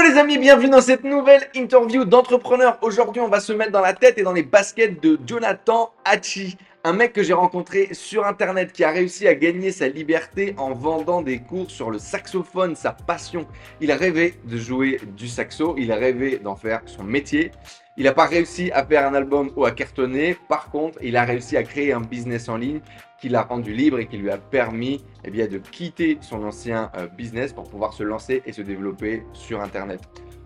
Hello les amis, bienvenue dans cette nouvelle interview d'entrepreneur. Aujourd'hui, on va se mettre dans la tête et dans les baskets de Jonathan Hachi, un mec que j'ai rencontré sur internet qui a réussi à gagner sa liberté en vendant des cours sur le saxophone, sa passion. Il rêvé de jouer du saxo, il rêvé d'en faire son métier. Il n'a pas réussi à faire un album ou à cartonner. Par contre, il a réussi à créer un business en ligne qui l'a rendu libre et qui lui a permis eh bien, de quitter son ancien euh, business pour pouvoir se lancer et se développer sur Internet.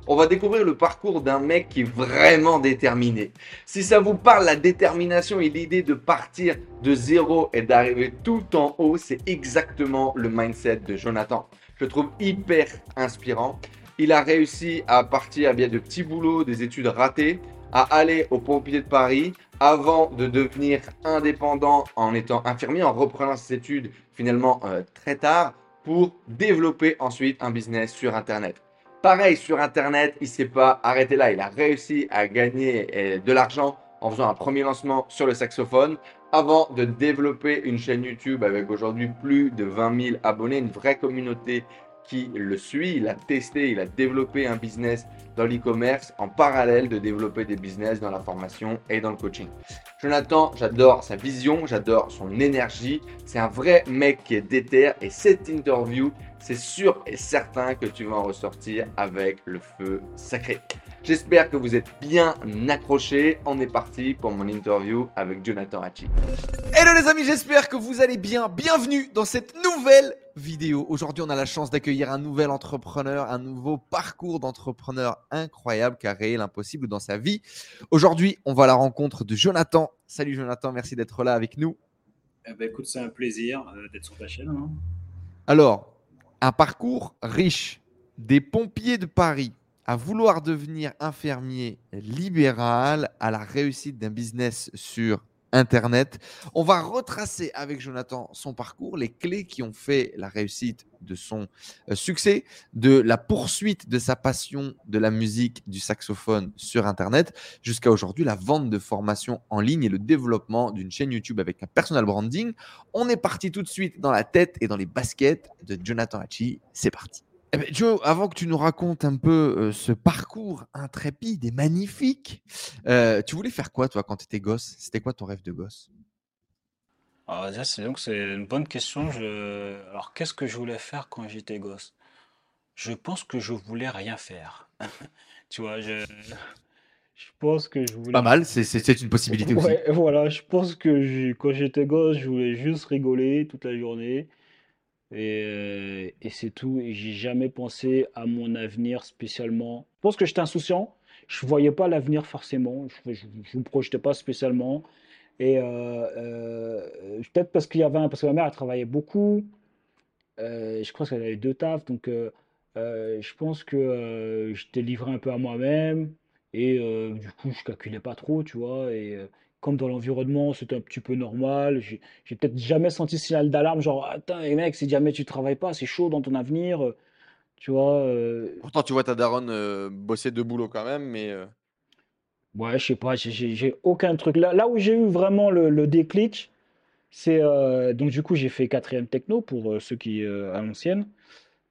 On va découvrir le parcours d'un mec qui est vraiment déterminé. Si ça vous parle, la détermination et l'idée de partir de zéro et d'arriver tout en haut, c'est exactement le mindset de Jonathan. Je le trouve hyper inspirant. Il a réussi à partir bien de petits boulots, des études ratées, à aller au pompier de Paris avant de devenir indépendant en étant infirmier, en reprenant ses études finalement euh, très tard pour développer ensuite un business sur Internet. Pareil, sur Internet, il s'est pas arrêté là. Il a réussi à gagner euh, de l'argent en faisant un premier lancement sur le saxophone avant de développer une chaîne YouTube avec aujourd'hui plus de 20 000 abonnés, une vraie communauté qui le suit. Il a testé, il a développé un business dans l'e-commerce en parallèle de développer des business dans la formation et dans le coaching. Jonathan, j'adore sa vision, j'adore son énergie. C'est un vrai mec qui est déter et cette interview, c'est sûr et certain que tu vas en ressortir avec le feu sacré. J'espère que vous êtes bien accrochés. On est parti pour mon interview avec Jonathan Hachi. Hello les amis, j'espère que vous allez bien. Bienvenue dans cette nouvelle vidéo. Aujourd'hui, on a la chance d'accueillir un nouvel entrepreneur, un nouveau parcours d'entrepreneur incroyable qui a réel l'impossible dans sa vie. Aujourd'hui, on va à la rencontre de Jonathan. Salut Jonathan, merci d'être là avec nous. Eh ben, écoute, c'est un plaisir euh, d'être sur ta chaîne. Hein. Alors, un parcours riche. Des pompiers de Paris à vouloir devenir infirmier libéral à la réussite d'un business sur Internet. On va retracer avec Jonathan son parcours, les clés qui ont fait la réussite de son euh, succès, de la poursuite de sa passion de la musique, du saxophone sur Internet, jusqu'à aujourd'hui la vente de formations en ligne et le développement d'une chaîne YouTube avec un personal branding. On est parti tout de suite dans la tête et dans les baskets de Jonathan Hachi. C'est parti. Eh ben, Joe, avant que tu nous racontes un peu euh, ce parcours intrépide et magnifique, euh, tu voulais faire quoi toi quand tu étais gosse? C'était quoi ton rêve de gosse? Alors déjà, c'est donc c'est une bonne question. Je... Alors qu'est-ce que je voulais faire quand j'étais gosse? Je pense que je voulais rien faire. Tu vois, je, je pense que je voulais. Pas mal, c'est c'est- une possibilité aussi. Ouais, voilà, je pense que quand j'étais gosse, je voulais juste rigoler toute la journée. Et, euh, et c'est tout. Et j'ai jamais pensé à mon avenir spécialement. Je pense que j'étais insouciant. Je voyais pas l'avenir forcément. Je ne me projetais pas spécialement. Et euh, euh, peut-être parce qu'il y avait parce que ma mère travaillait beaucoup. Je crois qu'elle avait deux tafs. Donc je pense que j'étais livré un peu à moi-même. Et du coup, je calculais pas trop, tu vois. Comme dans l'environnement, c'était un petit peu normal. J'ai peut-être jamais senti signal d'alarme, genre, attends, mec, si jamais tu travailles pas, c'est chaud dans ton avenir, euh, tu vois. Euh. Pourtant, tu vois ta daronne euh, bosser de boulot quand même, mais. Ouais, je sais pas, j'ai aucun truc. Là, là où j'ai eu vraiment le, déclic, c'est. donc, du coup, j'ai fait quatrième techno pour ceux qui. à l'ancienne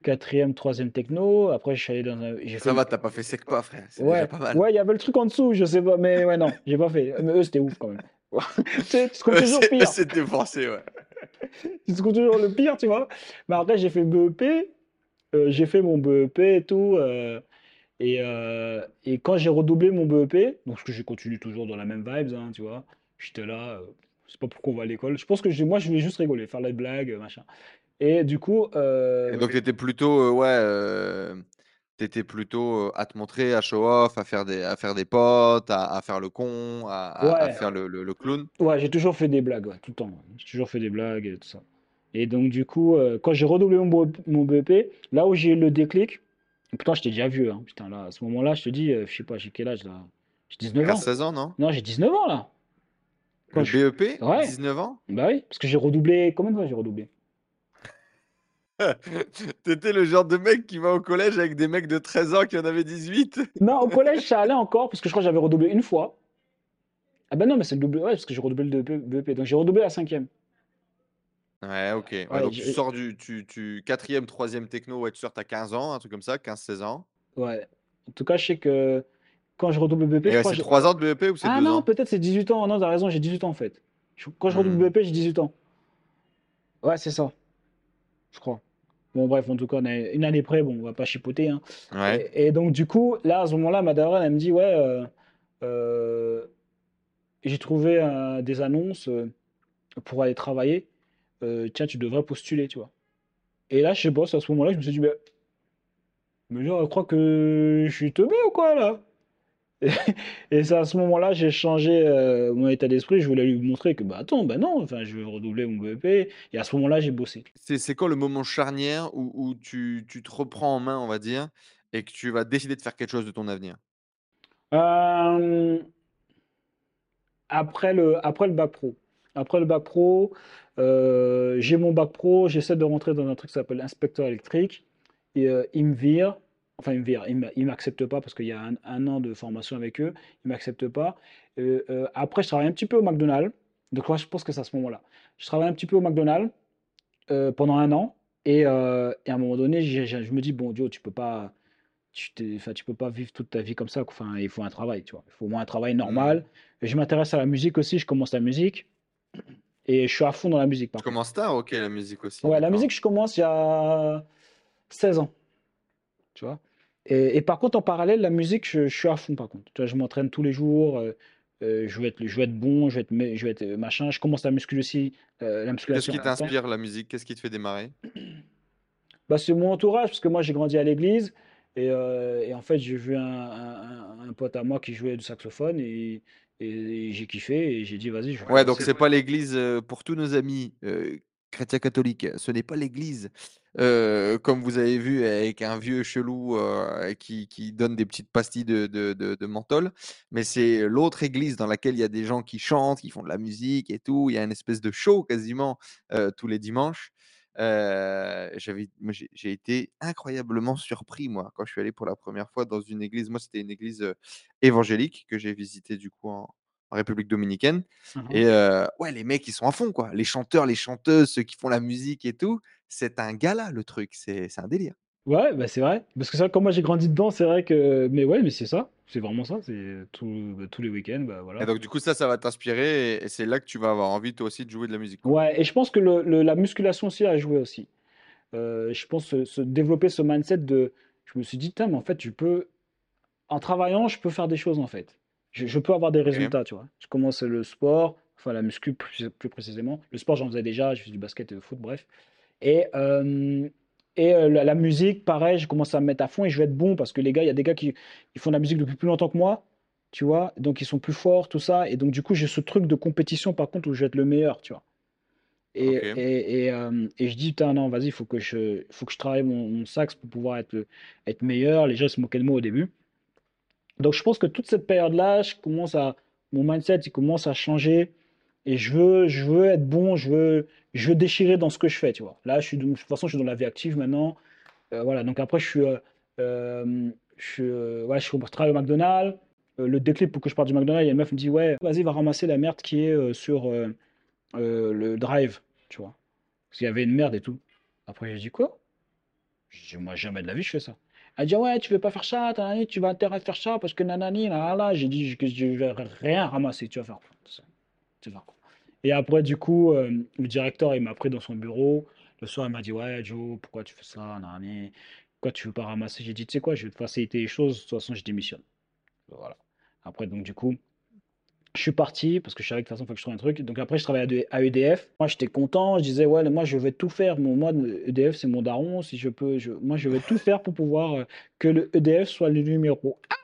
quatrième, troisième techno. Après, je suis allé dans un. Ça fait... va, t'as pas fait sec pas, frère. C'est ouais, déjà pas mal. Ouais, il y avait le truc en dessous, je sais pas. Mais ouais, non, j'ai pas fait. Mais eux, c'était ouf quand même. c'est toujours pire. C'était forcé, ouais. trouves toujours le pire, tu vois. Mais après, j'ai fait BEP. Euh, j'ai fait mon BEP et tout. Euh, et, euh, et, quand j'ai redoublé mon BEP, donc que j'ai continué toujours dans la même vibes, hein, tu vois, j'étais là, je sais pas pourquoi on va à l'école. Je pense que moi, je voulais juste rigoler, faire la blague, machin. Et du coup. Euh, donc, tu étais plutôt, euh, ouais, euh, étais plutôt à te montrer, à show off, à faire des, à faire des potes, à, faire le con, à, faire le, le, clown? Ouais, j'ai toujours fait des blagues, tout le temps. J'ai toujours fait des blagues et tout ça. Et donc, du coup, quand j'ai redoublé mon, mon BEP, là où j'ai eu le déclic, putain, j'étais déjà vieux. Hein, putain, là, à ce moment-là, je te dis, je sais pas, j'ai quel âge là? J'ai 19 ans. 16 ans, non? Non, j'ai 19 ans là. le BEP ouais. 19 ans? Bah oui, parce que j'ai redoublé. Combien de fois j'ai redoublé? T'étais le genre de mec qui va au collège avec des mecs de 13 ans qui en avaient 18 Non, au collège, ça allait encore, parce que je crois que j'avais redoublé une fois. Ah ben non, mais c'est le double. Ouais, parce que j'ai redoublé le BEP. Donc j'ai redoublé la cinquième. Ouais, ok. Ouais, donc tu sors du tu, tu, quatrième, troisième techno, ouais, tu sors, t'as 15 ans, un truc comme ça, 15-16 ans. Ouais. En tout cas, je sais que quand je redouble BEP, ouais, c'est que j'ai- 3 ans de BEP ou c'est Ah 2 non, ans? peut-être c'est 18 ans. Non, t'as raison, j'ai 18 ans en fait. Quand je redouble Hmm. BEP, j'ai 18 ans. Ouais, c'est ça, je crois. Bon, bref, en tout cas, on est une année près, bon, on va pas chipoter, hein. Ouais. Et, et donc, du coup, là, à ce moment-là, ma daronne, elle me dit, ouais, euh, euh, j'ai trouvé euh, des annonces pour aller travailler. Tiens, tu devrais postuler, tu vois. Et là, je sais pas, c'est à ce moment-là, je me suis dit, mais, mais genre, elle croit que je suis teubé ou quoi, là? Et c'est à ce moment-là, j'ai changé euh, mon état d'esprit. Je voulais lui montrer que, bah attends, bah non, enfin, je vais redoubler mon BEP. Et à ce moment-là, j'ai bossé. C'est quoi le moment charnière où, où tu, tu te reprends en main, on va dire, et que tu vas décider de faire quelque chose de ton avenir? Euh, après le, après le bac pro. Après le bac pro, euh, j'ai mon bac pro, j'essaie de rentrer dans un truc qui s'appelle inspecteur électrique. Et euh, il me vire, enfin il me vire, il m'a- il m'accepte pas parce qu'il y a un, un an de formation avec eux, il m'accepte pas. Euh, euh, après, je travaille un petit peu au McDonald's. Donc moi, je pense que c'est à ce moment-là. Je travaille un petit peu au McDonald's euh, pendant un an. Et, et à un moment donné, je me dis, bon, Dieu, tu peux pas, tu peux pas vivre toute ta vie comme ça. Enfin, il faut un travail, tu vois. Il faut au moins un travail normal. Et je m'intéresse à la musique aussi. Je commence la musique. Et je suis à fond dans la musique, par Tu commences tard, ok, la musique aussi. Ouais, la musique, je commence il y a 16 ans, tu vois. Et, et par contre, en parallèle, la musique, je, je suis à fond, par contre. Tu vois, je m'entraîne tous les jours. euh, euh, je veux être, je veux être bon, je veux être, je veux être euh, machin. Je commence la muscu aussi, euh, la Qu'est-ce qui t'inspire la musique? Qu'est-ce qui te fait démarrer? Bah, c'est mon entourage, parce que moi j'ai grandi à l'église, et, euh, et en fait j'ai vu un, un- pote à moi qui jouait du saxophone, et, et j'ai kiffé, et j'ai dit vas-y, je Ouais, donc c'est pas l'église, pour tous nos amis chrétiens catholiques, ce n'est pas l'église, comme vous avez vu, avec un vieux chelou qui, donne des petites pastilles de, menthol, mais c'est l'autre église dans laquelle il y a des gens qui chantent, qui font de la musique et tout. Il y a une espèce de show quasiment tous les dimanches. J'ai été incroyablement surpris, moi, quand je suis allé pour la première fois dans une église. Moi, c'était une église évangélique que j'ai visitée du coup en, en République dominicaine. Mhm. Et euh, ouais, les mecs, ils sont à fond, quoi. Les chanteurs, les chanteuses, ceux qui font la musique et tout. C'est un gala, le truc. C'est c'est un délire. Ouais, bah c'est vrai, parce que ça, comme moi j'ai grandi dedans, c'est vrai que, mais ouais, mais c'est ça, c'est vraiment ça, c'est tout- bah, tous les week-ends, bah Et voilà. donc, du coup, ça, ça va t'inspirer. Et, et c'est là que tu vas avoir envie, toi aussi, de jouer de la musique. Ouais, et je pense que le, le- la musculation aussi a joué aussi. Euh, je pense se, se développer ce mindset de, je me suis dit, mais en fait, je peux, en travaillant, je peux faire des choses en fait. Je, je peux avoir des résultats, tu vois. Je commence le sport, enfin la muscu plus, plus précisément. Le sport, j'en faisais déjà, je faisais du basket et du foot, bref. Et, euh, et euh, la, la musique, pareil, je commence à me mettre à fond et je vais être bon parce que les gars, il y a des gars qui ils font de la musique depuis plus longtemps que moi, tu vois, donc ils sont plus forts, tout ça. Et donc, du coup, j'ai ce truc de compétition, par contre, où je vais être le meilleur, tu vois. Et, Ok. et, et, euh, et je dis, putain, non, vas-y, il faut que je, faut que je travaille mon, mon sax pour pouvoir être, être meilleur. Les gens se moquaient de moi au début. Donc, je pense que toute cette période-là, je commence à, mon mindset, il commence à changer. Et je veux, je veux être bon, je veux, je veux déchirer dans ce que je fais, tu vois. Là, je suis, de toute façon, je suis dans la vie active maintenant. Euh, voilà, donc après, je suis, euh, euh, je, je je travaille au McDonald's. Le déclic pour que je parte du McDonald's, il y a une meuf qui me dit, ouais, vas-y, va ramasser la merde qui est sur le drive, tu vois. Parce qu'il y avait une merde et tout. Après, j'ai dit, quoi? Moi, jamais de la vie, je fais ça. Elle dit, ouais, tu veux pas faire ça, tu vas intérêt faire ça parce que nanani, là. J'ai dit que je vais rien ramasser, tu vas faire quoi? Tu vas quoi? Et après, du coup, euh, le directeur, il m'a pris dans son bureau. Le soir, il m'a dit, ouais, Joe, pourquoi tu fais ça, nanani? Pourquoi tu veux pas ramasser? J'ai dit, tu sais quoi, je vais te faciliter les choses, de toute façon, je démissionne. Voilà. Après, donc, du coup, je suis parti parce que je savais que de toute façon, il faut que je trouve un truc. Donc après, je travaillais à EDF. Moi, j'étais content. Je disais, ouais, moi, je vais tout faire. Mon, moi, EDF, c'est mon daron. Si je peux, je, moi, je vais tout faire pour pouvoir euh, que le EDF soit le numéro. Ah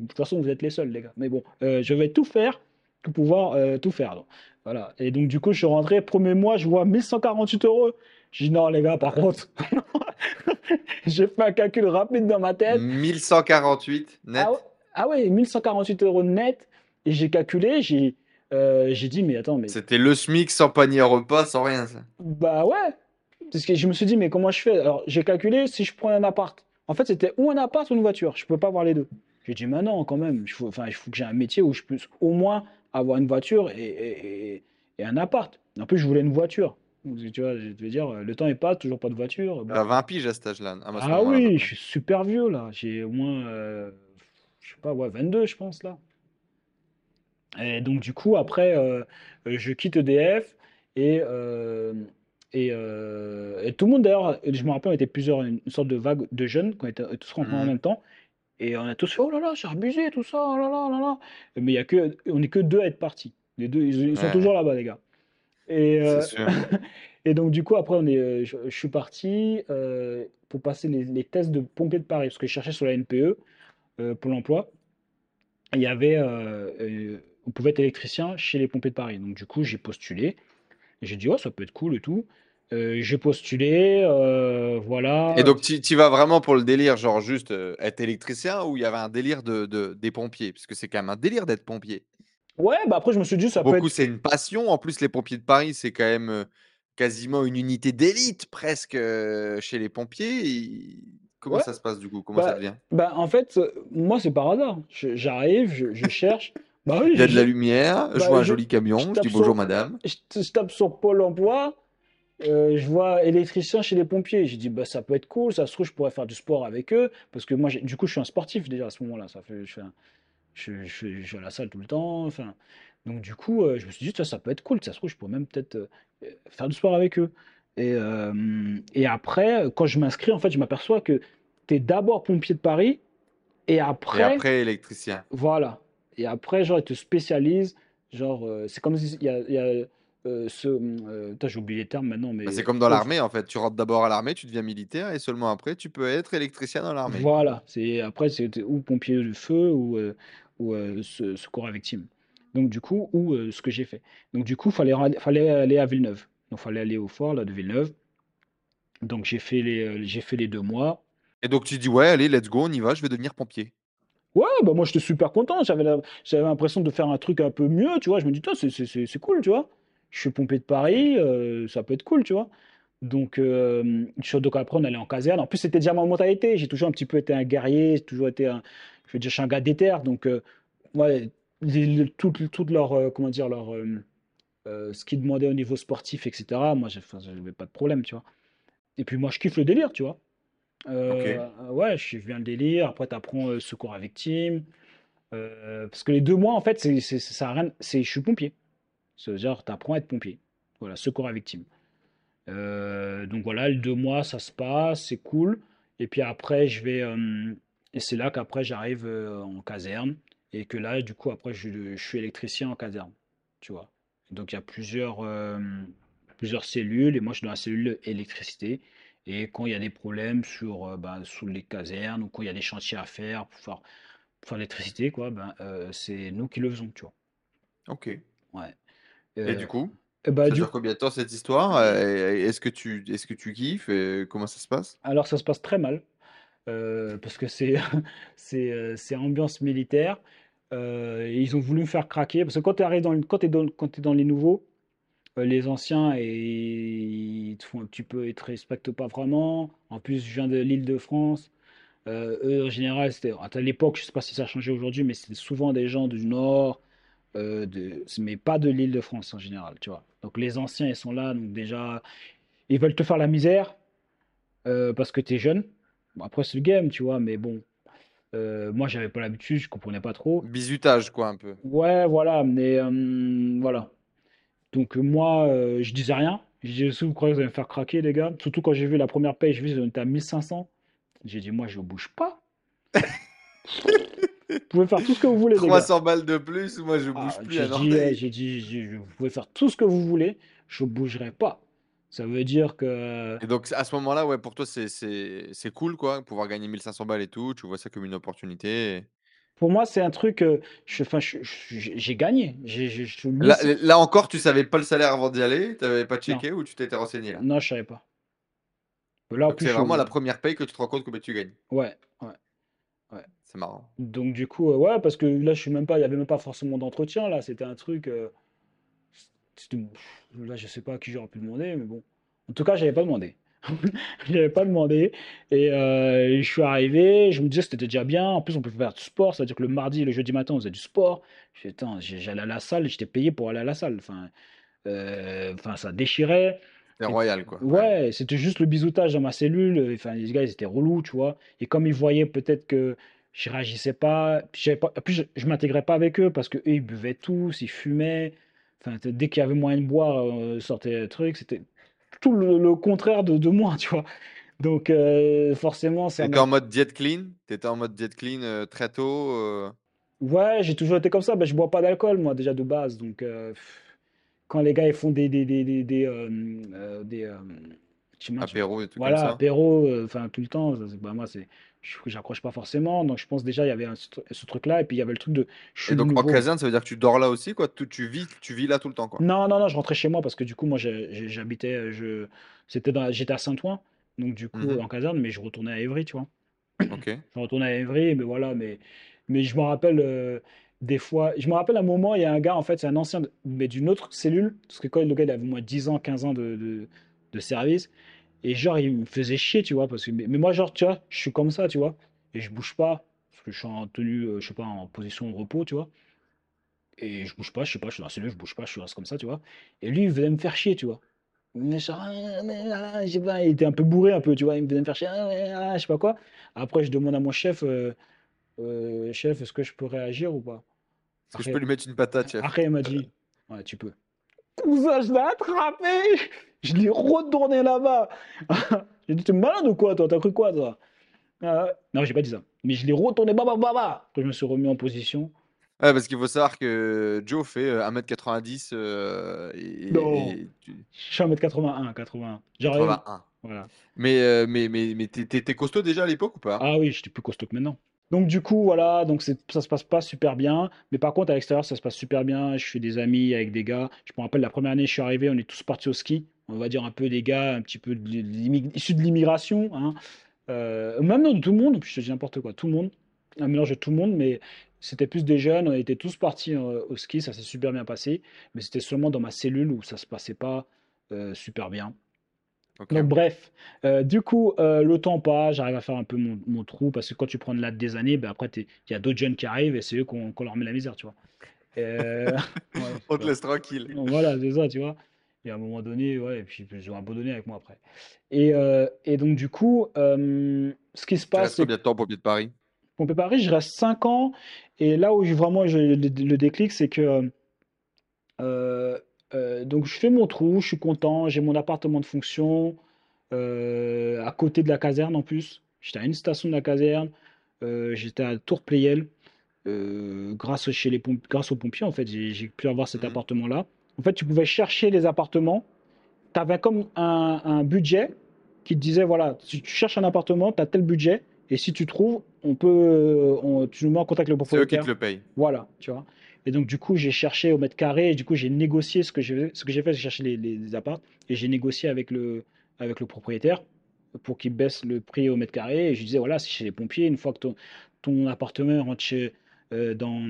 de toute façon, vous êtes les seuls, les gars. Mais bon, euh, je vais tout faire pour pouvoir euh, tout faire. Donc, voilà. Et donc, du coup, je suis rentré. Premier mois, je vois 1148 euros. Je dis, non, les gars, par contre, j'ai fait un calcul rapide dans ma tête. 1148 net. Ah ah ouais, 1148 euros net. Et j'ai calculé, j'ai euh, dit, mais attends, mais. C'était le SMIC sans panier repas, sans rien, ça. Bah ouais. Parce que je me suis dit, mais comment je fais? Alors, j'ai calculé si je prends un appart. En fait, c'était ou un appart ou une voiture. Je peux pas avoir les deux. J'ai dit, mais non, quand même. Il faut, que j'ai un métier où je puisse au moins avoir une voiture et, et, et- et un appart. En plus, je voulais une voiture. Tu vois, je veux dire, le temps est pas, toujours pas de voiture. À 20 piges à cet âge-là. à Ah à oui, je suis super vieux là. J'ai au moins, euh, je sais pas, ouais, 22, je pense là. Et donc, du coup, après, euh, euh, je quitte EDF et, euh, et, euh, et tout le monde, d'ailleurs, je me rappelle, on était plusieurs, une, sorte de vague de jeunes qui étaient tous rentrés en Mhm. même temps. Et on a tous fait, oh là là, c'est abusé, tout ça, oh là là, oh là là. Mais il y a que, on n'est que deux à être partis. Les deux, ils, ils sont Ouais, toujours là-bas, les gars. Et, c'est sûr. et donc, du coup, après, on est, euh, je, je suis parti euh, pour passer les, les tests de pompier de Paris, parce que je cherchais sur la NPE, euh, pour l'emploi. Il y avait, euh, euh, on pouvait être électricien chez les pompiers de Paris. Donc, du coup, j'ai postulé. Et J'ai dit, oh, ça peut être cool et tout. Euh, j'ai postulé, euh, voilà. Et donc, tu vas vraiment pour le délire, genre juste euh, être électricien ou il y avait un délire de, de- des pompiers? Parce que c'est quand même un délire d'être pompier. Ouais, bah après, je me suis dit, ça Pour peut beaucoup, être. c'est une passion. En plus, les pompiers de Paris, c'est quand même quasiment une unité d'élite presque chez les pompiers. Et Comment Ouais, ça se passe du coup? Comment ça bah, devient? bah en fait, moi, c'est par hasard. Je- J'arrive, je, je cherche. Bah oui, Il y a de la lumière, je bah, vois un joli camion, je dis bonjour sur, madame. je, je tape sur Pôle emploi. Euh, je vois électricien chez les pompiers. J'ai dit, bah, ça peut être cool, ça se trouve, je pourrais faire du sport avec eux. Parce que moi, du coup, je suis un sportif déjà à ce moment-là. Ça fait, je, fais un- je, vais à la salle tout le temps. Enfin, donc, du coup, euh, je me suis dit, ça, ça peut être cool. Ça se trouve, je pourrais même peut-être euh, faire du sport avec eux. Et, et après, quand je m'inscris, en fait, je m'aperçois que tu es d'abord pompier de Paris et Et après, après, électricien. voilà. Et après, genre, ils te spécialisent. Genre, euh, c'est comme si il y a, y a, euh, ce. euh, putain, j'ai oublié les termes maintenant, Bah, mais. c'est comme dans oh, l'armée en fait. Tu rentres d'abord à l'armée, tu deviens militaire et seulement après, tu peux être électricien dans l'armée. Voilà, c'est après c'est ou pompier de feu ou, euh, ou se- secours à victime. Donc du coup, ou ce que j'ai fait. Donc du coup, fallait fallait aller à Villeneuve. Donc fallait aller au fort là de Villeneuve. Donc j'ai fait les j'ai fait les deux mois. Et donc tu dis ouais, allez, let's go, on y va, je vais devenir pompier. Ouais, bah moi j'étais super content. J'avais j'avais l'impression de faire un truc un peu mieux, tu vois. Je me dis, c'est cool, tu vois. Je suis pompier de Paris, euh, ça peut être cool, tu vois. Donc, euh, donc après, on allait en caserne. En plus, c'était déjà ma mentalité. J'ai toujours un petit peu été un guerrier, j'ai toujours été un, je veux dire, je suis un gars déter. Donc, euh, ouais, les- toutes leurs, euh, comment dire, leur, euh, ce qu'ils demandaient au niveau sportif, etc. Moi, j'ai- enfin, j'avais pas de problème, tu vois. Et puis, moi, je kiffe le délire, tu vois. Euh, ouais, je suis bien le délire. Après, tu apprends secours à victime. Euh, parce que les deux mois, en fait, ça a rien, c'est, je suis pompier. C'est genre, tu apprends à être pompier. Voilà, secours à victime. Euh, donc voilà, les deux mois, ça se passe, c'est cool. Et puis après, je vais. euh, et c'est là qu'après, j'arrive euh, en caserne. Et que là, du coup, après, je, suis électricien en caserne. Tu vois. Donc il y a plusieurs, euh, plusieurs cellules. Et moi, je suis dans la cellule électricité. Et quand il y a des problèmes sur, euh, ben, sous les casernes ou quand il y a des chantiers à faire pour faire, pour faire l'électricité, quoi, ben, euh, c'est nous qui le faisons, tu vois. Ok. Ouais. Et du Euh, coup, et bah, ça du dure combien de temps cette histoire? Et Est-ce que tu est-ce que tu kiffes? et comment ça se passe? Alors ça se passe très mal parce que c'est c'est c'est ambiance militaire. Euh, ils ont voulu me faire craquer parce que quand tu dans quand t'es dans, quand t'es dans les nouveaux, les anciens et ils te font un petit peu ils te respectent pas vraiment. En plus, je viens de l'Île-de-France. Euh, eux, en général, c'était à l'époque, je sais pas si ça a changé aujourd'hui, mais c'était souvent des gens du Nord, euh, de, mais pas de l'Île-de-France en général, tu vois. Donc les anciens, ils sont là, donc déjà, ils veulent te faire la misère euh, parce que tu es jeune. Bon, après, c'est le game, tu vois, mais bon, euh, moi, j'avais pas l'habitude, je comprenais pas trop. Bizutage quoi un peu. Ouais, voilà, mais euh, voilà. Donc, euh, moi, euh, je disais rien. Je disais, si vous croyez que vous allez me faire craquer, les gars, surtout quand j'ai vu la première paye, j'ai vu qu'on était à 1500. J'ai dit, moi, je bouge pas. Vous pouvez faire tout ce que vous voulez, les gars. 300 balles de plus, moi je Ah, bouge plus j'ai dit, dit, vous pouvez faire tout ce que vous voulez, je bougerai pas. Ça veut dire que Et donc à ce moment-là, ouais, pour toi c'est c'est c'est cool quoi, pouvoir gagner 1500 balles et tout, tu vois ça comme une opportunité. et- pour moi, c'est un truc, euh, je, enfin, j'ai gagné. Je Là, encore, tu savais pas le salaire avant d'y aller, t'avais pas Non. checké ou tu t'étais renseigné là? Non, je savais pas. C'est vraiment la première paye que tu te rends compte combien tu gagnes. Ouais, ouais. C'est marrant. Donc, du coup, euh, ouais, parce que là, je suis même pas, il y avait même pas forcément d'entretien, là. C'était un truc. euh, là, je sais pas à qui j'aurais pu demander, mais bon. En tout cas, j'avais pas demandé. J'avais pas demandé. Et euh, je suis arrivé, je me disais que c'était déjà bien. En plus, on peut faire du sport, c'est-à-dire que le mardi et le jeudi matin, on faisait du sport. Je j'allais à la salle, j'étais payé pour aller à la salle. Enfin, euh, enfin ça déchirait. C'est royal, quoi. Ouais, c'était juste le bisoutage dans ma cellule. Enfin, les gars, ils étaient relous, tu vois. Et comme ils voyaient peut-être que je réagissais pas, pas, puis je, je m'intégrais pas avec eux parce que eux, ils buvaient tous, ils fumaient. Enfin, dès qu'il y avait moyen de boire, euh, sortait le truc. C'était tout le, le contraire de, de moi, tu vois. Donc, euh, forcément, ça T'étais en mode diète clean? T'étais en mode diète clean euh, très tôt? euh, Ouais, j'ai toujours été comme ça. Ben, je bois pas d'alcool, moi, déjà de base. Donc, quand les gars, ils font des, des, des, des, des, apéro et tout comme voilà, ça? apéro, euh, enfin, tout le temps. c'est- bah, moi, c'est, j'accroche pas forcément. Donc, je pense déjà, il y avait un- ce, tru- ce truc-là. Et puis, il y avait le truc de, je suis Et donc en caserne, ça veut dire que tu dors là aussi, quoi? Tu, tu vis, tu vis là tout le temps, quoi? Non, non, non, je rentrais chez moi parce que du coup, moi, j'habitais, je, c'était dans, j'étais à Saint-Ouen. Donc, du coup, Mhm. en caserne, mais je retournais à Évry, tu vois? Ok. Je retournais à Évry, mais voilà, mais, mais je me rappelle euh, des fois, je me rappelle un moment, il y a un gars, en fait, c'est un ancien, mais d'une autre cellule, parce que quand le gars, il avait au moins 10 ans, 15 ans de, de, de service, et genre, il me faisait chier, tu vois, parce que, mais, mais moi, genre, tu vois, je suis comme ça, tu vois, et je bouge pas, parce que je suis en tenue, euh, je sais pas, en position de repos, tu vois, et je bouge pas, je sais pas, je suis dans la cellule, je bouge pas, je reste comme ça, tu vois, et lui, il venait me faire chier, tu vois. Il venait genre, Ah, mais, ah, je sais pas, il était un peu bourré, un peu, tu vois, il venait me faire chier, ah, ah, je sais pas quoi. Après, je demande à mon chef, euh, euh, chef, est-ce que je peux réagir ou pas? Est-ce que je peux lui mettre une patate, chef? après, il m'a dit, ouais, tu peux. Cousin, je l'ai attrapé! Je l'ai retourné là-bas. J'ai dit, t'es malade ou quoi, toi? T'as cru quoi, toi? Ouais. Non, j'ai pas dit ça. Mais je l'ai retourné, baba, baba! Quand je me suis remis en position. Ouais, parce qu'il faut savoir que Joe fait euh, 1m90 euh, et, Non, et tu... je suis à 1m81, 81. J'arrive, 81. voilà. Mais, euh, mais, mais, mais t'es costaud déjà à l'époque ou pas? Ah oui, j'étais plus costaud que maintenant. Donc du coup, voilà, donc ça se passe pas super bien. Mais par contre, à l'extérieur, ça se passe super bien. Je fais des amis avec des gars. Je me rappelle la première année, je suis arrivé, on est tous partis au ski. On va dire un peu des gars, un petit peu issus de l'immigration. Hein. Euh, même non, tout le monde, je te dis n'importe quoi, tout le monde. Un mélange de tout le monde, mais c'était plus des jeunes. On était tous partis euh, au ski, ça s'est super bien passé. Mais c'était seulement dans ma cellule où ça se passait pas euh, super bien. Donc bref, euh, du coup, euh, le temps passe, j'arrive à faire un peu mon, mon trou, parce que quand tu prends de là des années, ben après, il y a d'autres jeunes qui arrivent et c'est eux qu'on leur met la misère, tu vois. Euh, ouais, On tu te laisse tranquille. Voilà, c'est ça, tu vois. Et à un moment donné, ouais, et puis ils ont abandonné avec moi après. Et, et donc du coup, ce qui se Tu passe, restes c'est combien de temps pompier de Paris? Pompée Paris, je reste 5 ans, et là où je- vraiment je- le, le déclic, c'est que euh, donc je fais mon trou, je suis content, j'ai mon appartement de fonction euh, à côté de la caserne en plus. J'étais à une station de la caserne, euh, j'étais à Tour-Pleyel. grâce, chez les pomp- grâce aux pompiers, en fait, j'ai pu avoir cet Mhm. appartement-là. En fait, tu pouvais chercher les appartements. Tu avais comme un, un budget qui te disait, voilà, si tu cherches un appartement, tu as tel budget, et si tu trouves, on peut, on- tu nous mets en contact avec le C'est eux qui propriétaire. te le payent. Voilà, tu vois. Et donc, du coup, j'ai cherché au mètre carré, et du coup, j'ai négocié ce que j'ai ce que j'ai fait, j'ai cherché les, les, les apparts, et j'ai négocié avec le, avec le propriétaire pour qu'il baisse le prix au mètre carré. Et je disais, voilà, c'est chez les pompiers, une fois que ton, ton appartement rentre chez, euh, dans,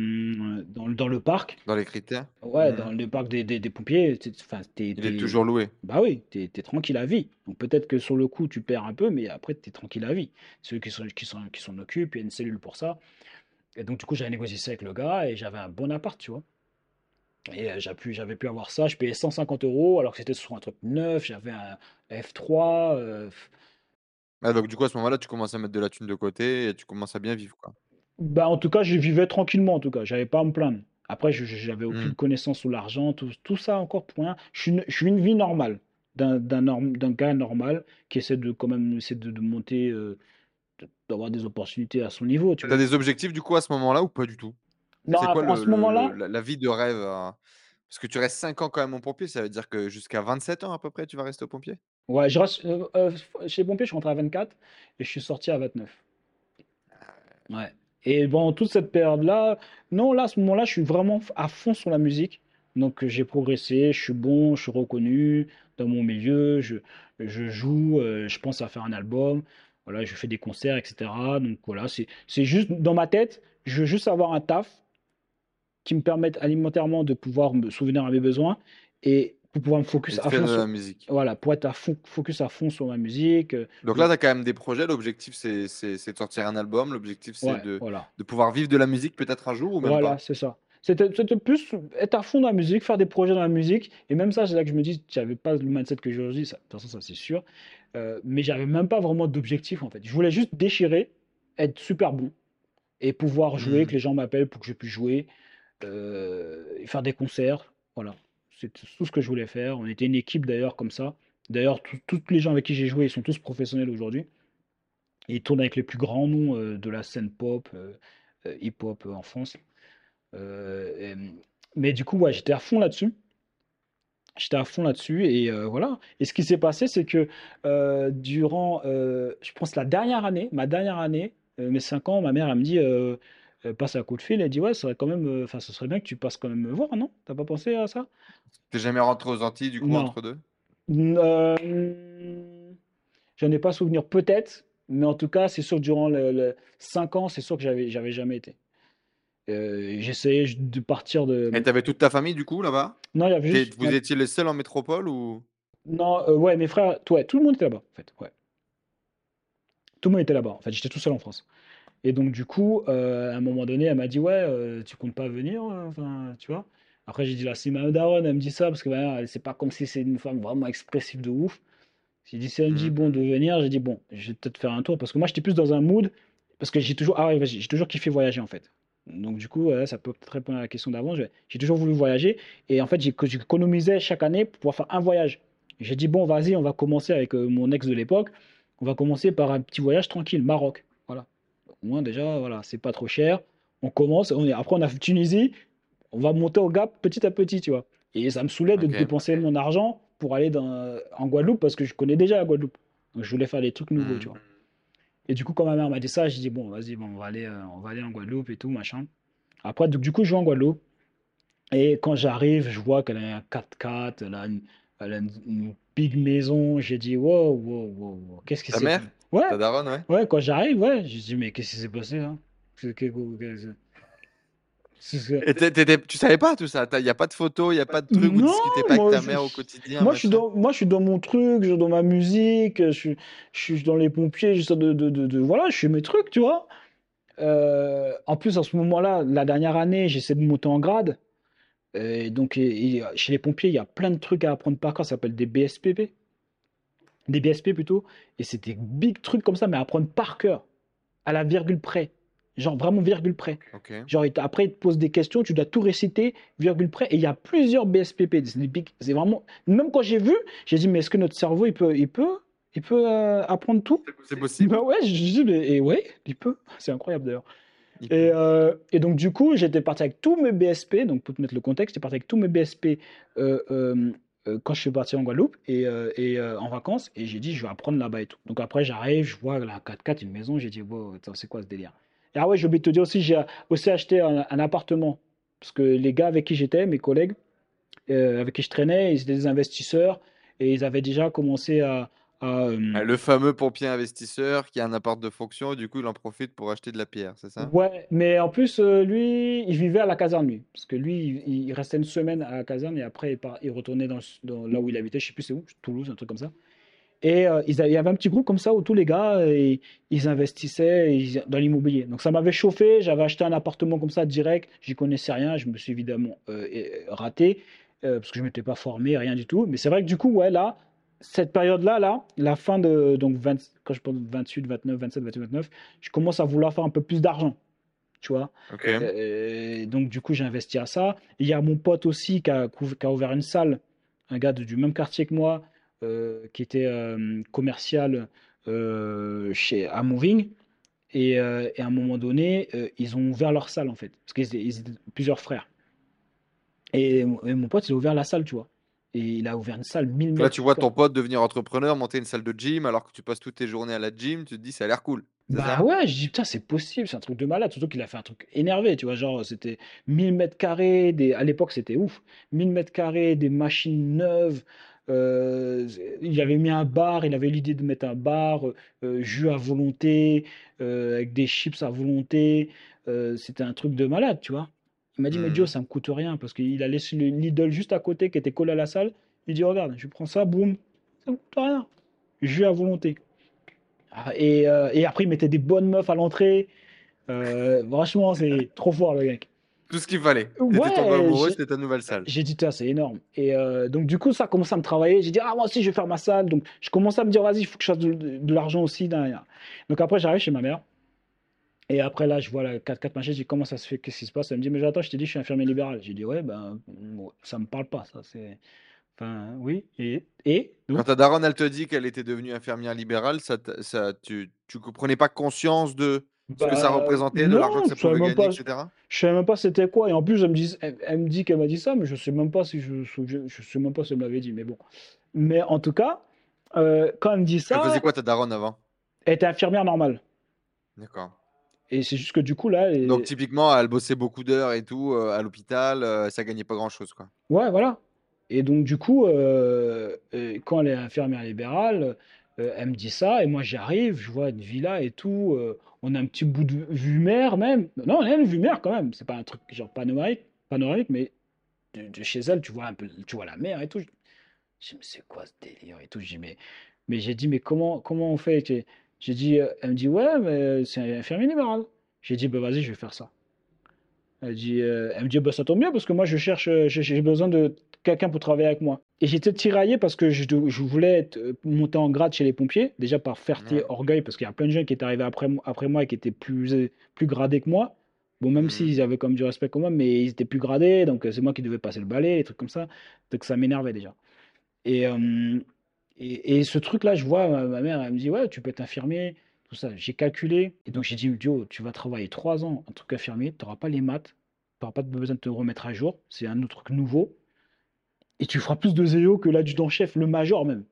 dans, dans le parc, Dans les critères? ouais, Mhm. dans le parc des, des, des pompiers, enfin, t'es, Il est toujours loué. bah oui, t'es, t'es tranquille à vie. Donc peut-être que sur le coup, tu perds un peu, mais après, t'es tranquille à vie. Ceux qui sont, qui sont, qui s'en occupent, il y a une cellule pour ça. Et donc, du coup, j'avais négocié ça avec le gars et j'avais un bon appart, tu vois. Et euh, j'avais pu avoir ça. Je payais 150 euros alors que c'était sur un truc neuf. J'avais un F3. euh, Ah, donc du coup, à ce moment-là, tu commences à mettre de la thune de côté et tu commences à bien vivre, quoi. Bah, en tout cas, je vivais tranquillement, en tout cas. J'avais pas à me plaindre. Après, je je- j'avais aucune connaissance sur l'argent, tout, tout ça encore pour rien. Je suis une, je suis une vie normale, d'un norm- gars normal qui essaie de quand même essaie de, de monter, euh, d'avoir des opportunités à son niveau, tu T'as vois. des objectifs du coup à ce moment-là ou pas du tout? Non, C'est quoi en le, ce le- moment-là, la, la vie de rêve? euh, Parce que tu restes 5 ans quand même en pompier, ça veut dire que jusqu'à 27 ans à peu près, tu vas rester au pompier? ouais, je reste, euh, euh, chez les pompiers, je suis rentré à 24 et je suis sorti à 29. Ouais. Et bon, toute cette période-là, non, là, à ce moment-là, je suis vraiment à fond sur la musique. Donc, euh, j'ai progressé, je suis bon, je suis reconnu dans mon milieu, je, je joue, euh, je pense à faire un album, voilà, je fais des concerts, etc. Donc, voilà, c'est, juste dans ma tête, je veux juste avoir un taf qui me permette alimentairement de pouvoir me souvenir à mes besoins et pour pouvoir me focus à fond sur, la musique. voilà, pour être à fond, focus à fond sur ma musique. euh, Donc là, tu as quand même des projets. L'objectif, c'est de sortir un album. L'objectif, c'est ouais, de, voilà. de pouvoir vivre de la musique peut-être un jour ou même Voilà, c'est ça. C'était plus être à fond dans la musique, faire des projets dans la musique. Et même ça, c'est là que je me dis, j'avais pas le mindset que j'ai aujourd'hui. ça- De toute façon, ça c'est sûr. Euh, mais j'avais même pas vraiment d'objectif en fait. Je voulais juste déchirer, être super bon et pouvoir jouer, Mhm. que les gens m'appellent pour que je puisse jouer, euh, et faire des concerts. Voilà, c'est tout ce que je voulais faire. On était une équipe d'ailleurs comme ça. D'ailleurs, tous tous les gens avec qui j'ai joué, ils sont tous professionnels aujourd'hui. Ils tournent avec les plus grands noms euh, de la scène pop, euh, hip-hop en France. Euh, et- mais du coup, ouais, j'étais à fond là-dessus. J'étais à fond là-dessus et euh, voilà. Et ce qui s'est passé, c'est que euh, durant, euh, je pense, la dernière année, ma dernière année, mes 5 ans, ma mère, elle me dit, passe un coup de fil, elle dit, ouais, ça serait quand même, enfin, ce serait bien que tu passes quand même me voir, non? T'as pas pensé à ça? T'es jamais rentré aux Antilles, du coup, Non. entre deux? J'en ai pas souvenir, peut-être, mais en tout cas, c'est sûr que durant les le 5 ans, c'est sûr que j'avais jamais été. Euh, j'essayais de partir de. Et t'avais toute ta famille, du coup, là-bas? Non, il y avait juste. Vous étiez les seuls en métropole ou? Non, euh, ouais, mes frères, ouais, tout le monde était là-bas, en fait, ouais. Tout le monde était là-bas, en fait, j'étais tout seul en France. Et donc, du coup, euh, à un moment donné, elle m'a dit, ouais, tu comptes pas venir, enfin, tu vois? Après, j'ai dit, là, si ma daronne, elle me dit ça, parce que bah, c'est pas comme si c'est une femme vraiment expressive de ouf. J'ai dit, si elle me dit, Mhm. bon, de venir, j'ai dit, bon, je vais peut-être faire un tour, parce que moi, j'étais plus dans un mood, parce que j'ai toujours, ah ouais, j'ai toujours kiffé voyager, en fait. Donc, du coup, euh, ça peut peut-être répondre à la question d'avant. J'ai toujours voulu voyager, et en fait, j'économisais chaque année pour pouvoir faire un voyage. J'ai dit, bon, vas-y, on va commencer avec euh, mon ex de l'époque. On va commencer par un petit voyage tranquille, Maroc. Voilà. Au moins, déjà, voilà, c'est pas trop cher. On commence, on est, après, on a fait Tunisie. On va monter au gap petit à petit, tu vois. Et ça me saoulait de dépenser mon argent pour aller dans, en Guadeloupe parce que je connais déjà la Guadeloupe. Donc, je voulais faire des trucs nouveaux, Mhm. tu vois. Et du coup, quand ma mère m'a dit ça, j'ai dit, bon, vas-y, bon, on va aller, euh, on va aller en Guadeloupe et tout, machin. Après, donc, du coup, je vais en Guadeloupe. Et quand j'arrive, je vois qu'elle a un 4x4, elle a une, elle a une, une big maison. J'ai dit, wow, wow, wow, wow, qu'est-ce qui Ta s'est mère? Ouais, Ta daronne, ouais ouais, quand j'arrive, ouais, j'ai dit, mais qu'est-ce qui s'est passé, hein? Et tu savais pas tout ça? Il n'y a pas de photos, il n'y a pas de trucs, vous Non, discutez pas avec ta je- mère au quotidien Moi, je suis dans, moi, je suis dans mon truc, je suis dans ma musique, je suis, je suis dans les pompiers, j'essaie de, de, de, de- voilà, je fais mes trucs, tu vois. Euh, en plus, en ce moment-là, la dernière année, j'essaie de monter en grade. Et donc, et- et chez les pompiers, il y a plein de trucs à apprendre par cœur, ça s'appelle des BSPP, des BSP plutôt. Et c'est des big trucs comme ça, mais à apprendre par cœur, à la virgule près. Genre vraiment virgule près. Genre, après, il te pose des questions, tu dois tout réciter, virgule près. Et il y a plusieurs BSPP. C'est vraiment. Même quand j'ai vu, j'ai dit, mais est-ce que notre cerveau, il peut, il peut, il peut euh, apprendre tout? C'est possible. Bah ouais, je dis, mais et ouais, il peut. C'est incroyable d'ailleurs. Et, euh, et donc, du coup, j'étais parti avec tous mes BSP. Donc, pour te mettre le contexte, j'étais parti avec tous mes BSP euh, quand je suis parti en Guadeloupe et, euh, et euh, en vacances. Et j'ai dit, je vais apprendre là-bas et tout. Donc, après, j'arrive, je vois la 4x4, une maison. J'ai dit, wow, c'est quoi ce délire? Ah ouais, j'ai oublié de te dire aussi, j'ai aussi acheté un, un appartement. Parce que les gars avec qui j'étais, mes collègues, euh, avec qui je traînais, ils étaient des investisseurs et ils avaient déjà commencé à. à, euh, Ah, Le fameux pompier investisseur qui a un appart de fonction et du coup il en profite pour acheter de la pierre, c'est ça? Ouais, mais en plus, euh, lui, il vivait à la caserne, lui. Parce que lui, il, il restait une semaine à la caserne et après, il, part- il retournait dans là où il habitait, je sais plus c'est où, Toulouse, un truc comme ça. Et euh, ils il y avait un petit groupe comme ça où tous les gars, euh, ils, investissaient ils- dans l'immobilier. Donc ça m'avait chauffé, j'avais acheté un appartement comme ça direct, j'y connaissais rien, je me suis évidemment euh, raté, euh, parce que je ne m'étais pas formé, rien du tout. Mais c'est vrai que du coup, ouais, là, cette période-là, là, la fin de, donc 20 quand je pense 28, 29, 27, 28, 29, je commence à vouloir faire un peu plus d'argent, tu vois? Euh, donc du coup, j'ai investi à ça. Il y a mon pote aussi qui a, qui a ouvert une salle, un gars de- du même quartier que moi, euh, qui était euh, commercial euh, chez à Moving. Et, et à un moment donné, ils ont ouvert leur salle en fait, parce qu'ils étaient, ils étaient plusieurs frères. Et, mon- et mon pote, il a ouvert la salle, tu vois. Et il a ouvert une salle 1000 Là mètres. tu vois ton pote devenir entrepreneur, monter une salle de gym alors que tu passes toutes tes journées à la gym, tu te dis ça a l'air cool. Bah ouais, je dis putain, c'est possible, c'est un truc de malade. Surtout qu'il a fait un truc énervé, tu vois. Genre, c'était 1000 mètres carrés, des... à l'époque, c'était ouf. 1000 mètres carrés, des machines neuves. Euh, il avait mis un bar, il avait l'idée de mettre un bar, euh, jus à volonté, euh, avec des chips à volonté. c'était un truc de malade, tu vois. Il m'a dit, mais Mhm. Joe, ça me coûte rien parce qu'il a laissé le Lidl juste à côté qui était collé à la salle. Il dit, regarde, je prends ça, boum, ça me coûte rien. Jus à volonté. Ah, Et, et après, il mettait des bonnes meufs à l'entrée. Franchement, c'est trop fort le mec. Tout ce qu'il fallait. Ouais, tombé amoureux, c'était ta nouvelle salle. j'ai dit, c'est énorme. Et euh, donc, du coup, ça commence à me travailler. J'ai dit, ah, moi aussi, je vais faire ma salle. Donc, je commence à me dire, vas-y, il faut que je fasse de, de- de l'argent aussi. Donc, après, j'arrive chez ma mère. Et après, là, je vois la 4x4 machin. Je dis, comment ça se fait? Qu'est-ce qui se passe? Elle me dit, mais attends, je t'ai dit, je suis infirmier libéral. J'ai dit, ouais, ben, ça me parle pas, ça. C'est. Enfin, oui. Et, et Quand ta daronne, elle te dit qu'elle était devenue infirmière libérale, ça, ça, tu, tu prenais pas conscience de ce que ça bah, représentait, de l'argent que ça pouvait même gagner, pas. etc. Je savais même pas c'était quoi. Et en plus, elle me dit, elle, elle me dit qu'elle m'a dit ça, mais je sais même pas si je, je, je sais même pas si elle me l'avait dit. Mais bon. Mais en tout cas, euh, quand elle me dit Elle faisait ça, quoi ta daronne avant? elle était infirmière normale. D'accord. Et c'est juste que du coup, là, elle Donc typiquement, elle bossait beaucoup d'heures et tout euh, à l'hôpital, euh, ça gagnait pas grand-chose, quoi. ouais, voilà. Et donc, du coup, euh, quand elle est infirmière libérale, euh, elle me dit ça, et moi, j'arrive, je vois une villa et tout. euh, on a un petit bout de vue mer, même. Non, on a une vue mer quand même. C'est pas un truc genre panoramique, panoramique mais de, de chez elle, tu vois un peu, tu vois la mer et tout. Je dis, mais c'est quoi ce délire et tout? Je dis, mais, mais j'ai dit, mais comment, comment on fait? J'ai dit, euh, elle me dit, ouais, mais c'est un infirmier libéral. J'ai dit, bah vas-y, je vais faire ça. Elle dit, elle me dit, bah ça tombe bien parce que moi, je cherche, j'ai besoin de quelqu'un pour travailler avec moi. Et j'étais tiraillé parce que je, voulais être, euh, monter en grade chez les pompiers, déjà par fierté, Ouais. orgueil, parce qu'il y a plein de gens qui étaient arrivés après, mo- après moi et qui étaient plus, plus gradés que moi. Bon, même Mhm. s'ils avaient comme du respect comme moi, mais ils étaient plus gradés, donc euh, c'est moi qui devais passer le balai, des trucs comme ça. Donc ça m'énervait déjà. Et, euh, et, et ce truc-là, je vois ma, ma mère, elle me dit, ouais, tu peux être infirmier, tout ça. J'ai calculé. Et donc j'ai dit, Dio, tu vas travailler trois ans en tant qu'infirmier, tu n'auras pas les maths, tu n'auras pas besoin de te remettre à jour, c'est un autre truc nouveau. Et tu feras plus de zéo que l'adjudant-chef, le major même.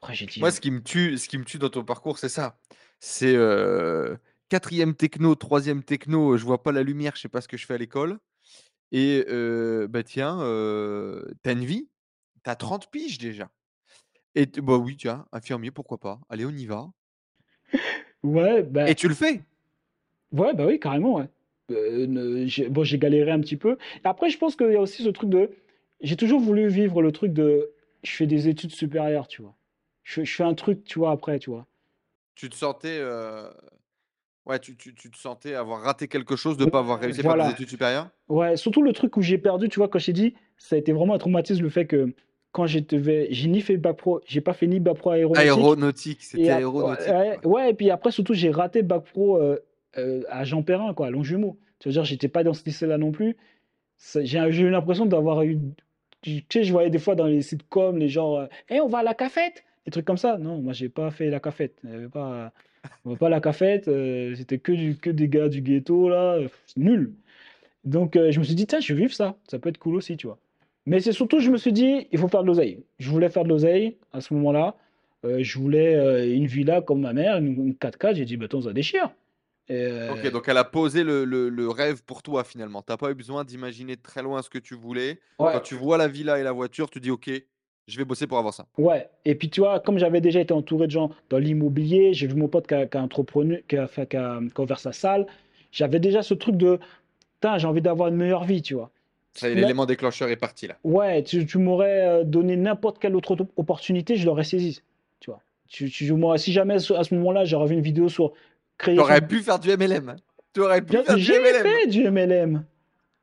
Après, j'ai dit, Moi, ce qui me tue, ce qui me tue dans ton parcours, c'est ça. C'est euh, quatrième techno, troisième techno, je vois pas la lumière, je sais pas ce que je fais à l'école. Et euh, bah tiens, euh, t'as une vie, t'as 30 piges déjà. Et bah oui, tiens, infirmier, pourquoi pas. Allez, on y va. ouais, ben, Et tu le fais? Ouais, bah oui, carrément, ouais. Euh, ne- j'ai- bon, j'ai galéré un petit peu. Après, je pense qu'il y a aussi ce truc de... J'ai toujours voulu vivre le truc de... Je fais des études supérieures, tu vois. Je, fais- je fais un truc, tu vois, après, tu vois. Tu te sentais, euh, ouais, tu, tu- tu te sentais avoir raté quelque chose de pas avoir réussi à faire des études supérieures? Ouais, surtout le truc où j'ai perdu, tu vois, quand j'ai dit, ça a été vraiment un traumatisme, le fait que quand j'étais, j'ai ni fait bac pro, j'ai pas fait ni bac pro aéronautique. Aéronautique, c'était aéronautique. ouais, et puis après, surtout, j'ai raté bac pro euh, euh, à Jean Perrin, quoi, à Longjumeau. Ça veut dire, j'étais pas dans ce lycée-là non plus. J'ai eu l'impression d'avoir eu. Tu sais, je voyais des fois dans les sitcoms, les gens, euh, Eh, on va à la cafette, des trucs comme ça. Non, moi, j'ai pas fait la cafette. Avait pas, on va pas à la cafette, euh, c'était que, du, que des gars du ghetto, là, euh, c'est nul. Donc, euh, je me suis dit, tiens, je vais vivre ça, ça peut être cool aussi, tu vois. Mais c'est surtout, je me suis dit, il faut faire de l'oseille. Je voulais faire de l'oseille à ce moment-là. Euh, je voulais euh, une villa comme ma mère, une, une 4x4. J'ai dit, bah, attends, ça déchire. Ok, euh, donc elle a posé le, le- le rêve pour toi finalement. T'as pas eu besoin d'imaginer très loin ce que tu voulais. ouais, Quand tu vois la villa et la voiture, tu dis ok, je vais bosser pour avoir ça. ouais. Et puis, tu vois, comme j'avais déjà été entouré de gens dans l'immobilier, j'ai vu mon pote qui a, qui a qui a, fait- qui a, qui a ouvert sa salle. J'avais déjà ce truc de, putain, j'ai envie d'avoir une meilleure vie, tu vois. Ça l'élément déclencheur est parti là. Ouais, tu, tu m'aurais euh, donné n'importe quelle autre opportunité, je l'aurais saisie, tu vois. Tu, tu- moi, si jamais à ce moment-là, j'aurais vu une vidéo sur créer Tu aurais son- pu faire du MLM. hein. Tu aurais pu faire du J'ai MLM. fait du MLM.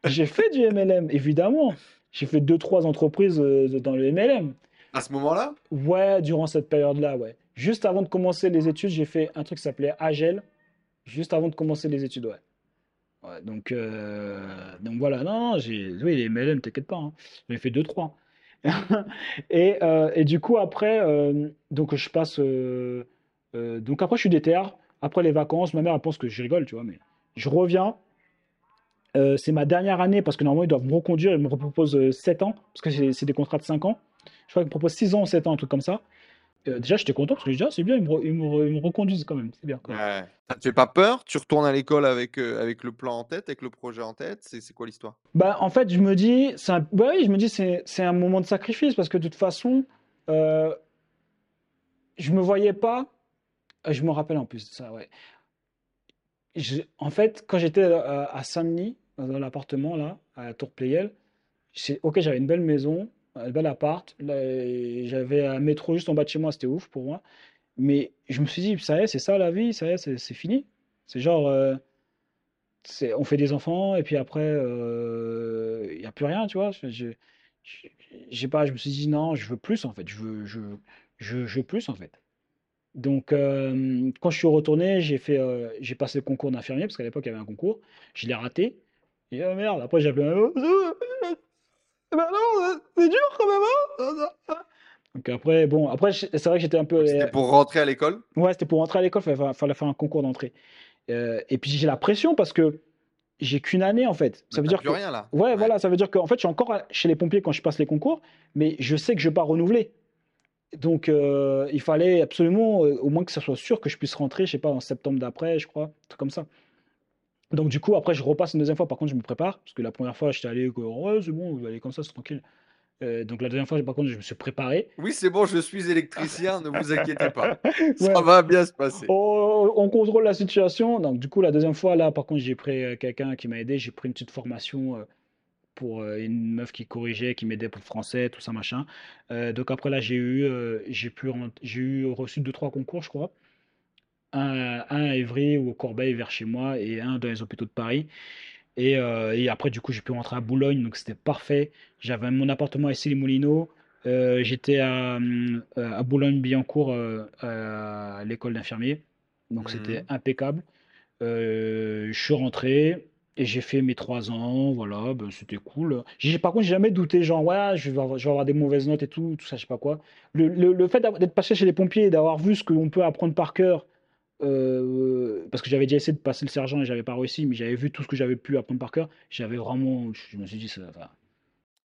J'ai fait du MLM, évidemment. J'ai fait deux, trois entreprises euh, dans le MLM. À ce moment-là, Ouais, durant cette période-là, ouais. Juste avant de commencer les études, j'ai fait un truc qui s'appelait Agel. Juste avant de commencer les études, ouais. Ouais, donc, euh, donc voilà, non, j'ai, oui, les MLM, t'inquiète pas, hein. J'en ai fait deux, trois. Et, euh, et du coup, après, euh, donc je passe. donc après, je suis déter. Après les vacances, ma mère, elle pense que je rigole, tu vois, mais je reviens. Euh, c'est ma dernière année parce que normalement, ils doivent me reconduire. Ils me proposent 7 ans parce que c'est des contrats de 5 ans. Je crois qu'ils me proposent 6 ans ou 7 ans, un truc comme ça. Euh, déjà, j'étais content parce que je dis, ah, c'est bien, ils me, ils me re- ils me reconduisent quand même. C'est bien. quoi. ouais. ça te fait pas peur? Tu retournes à l'école avec, euh, avec le plan en tête, avec le projet en tête? C'est quoi l'histoire? Bah, en fait, je me dis, c'est un, bah oui, je me dis, c'est, c'est un moment de sacrifice parce que de toute façon, euh, je me voyais pas. Euh, Je me rappelle en plus de ça, ouais. En fait, quand j'étais euh, à Saint-Denis, dans l'appartement là, à la Tour Pleyel, c'est- ok, j'avais une belle maison, un bel appart. J'avais un métro juste en bas de chez moi, c'était ouf pour moi. Mais je me suis dit, ça y est, c'est ça la vie, ça y est, c'est fini. C'est genre, euh, on fait des enfants et puis après, euh, il n'y a plus rien, tu vois. Je, je, j'ai pas, je me suis dit non, je veux plus en fait. Je veux, je, je veux plus en fait. Donc, euh, quand je suis retourné, j'ai fait, euh, j'ai passé le concours d'infirmier parce qu'à l'époque il y avait un concours. Je l'ai raté. Et oh merde, après j'ai appelé un bah non, c'est dur quand même. hein. Donc après, bon, après c'est vrai que j'étais un peu. C'était pour rentrer à l'école? Ouais, c'était pour entrer à l'école, il fallait, fallait faire un concours d'entrée. Euh, et puis j'ai la pression parce que j'ai qu'une année en fait. Ça Mais veut dire plus que. rien là. Ouais, voilà, ça veut dire qu'en fait, je suis encore chez les pompiers quand je passe les concours, mais je sais que je ne vais pas renouveler. Donc, euh, il fallait absolument, euh, au moins que ça soit sûr que je puisse rentrer, je sais pas, en septembre d'après, je crois, un truc comme ça. Donc, du coup, après, je repasse une deuxième fois. Par contre, je me prépare, parce que la première fois, j'étais allé, ouais, c'est bon, vous allez comme ça, c'est tranquille. Euh, donc, la deuxième fois, par contre, je me suis préparé. Oui, c'est bon, je suis électricien, ne vous inquiétez pas. Ça Ouais. va bien se passer. Oh, on contrôle la situation. Donc, du coup, la deuxième fois, là, par contre, j'ai pris quelqu'un qui m'a aidé. J'ai pris une petite formation pour euh, une meuf qui corrigeait, qui m'aidait pour le français, tout ça, machin. Euh, donc, après, là, j'ai eu, euh, j'ai pu, j'ai eu reçu deux, trois concours, je crois. Un, un à Évry ou au Corbeil, vers chez moi, et un dans les hôpitaux de Paris. Et, euh, et après, du coup, j'ai pu rentrer à Boulogne, donc c'était parfait. J'avais mon appartement à Issy-les-Moulineaux. Euh, j'étais à, à Boulogne-Billancourt, euh, à l'école d'infirmier. Donc c'était Mhm. impeccable. Je suis rentré et j'ai fait mes trois ans. Voilà, ben, c'était cool. J'ai, par contre, j'ai jamais douté, genre, ouais, je vais avoir, je vais avoir des mauvaises notes et tout, tout ça, je sais pas quoi. Le, le, le fait d'être passé chez les pompiers et d'avoir vu ce qu'on peut apprendre par cœur, euh, parce que j'avais déjà essayé de passer le sergent et j'avais pas réussi, mais j'avais vu tout ce que j'avais pu apprendre par cœur, j'avais vraiment, je me suis dit, ça, enfin,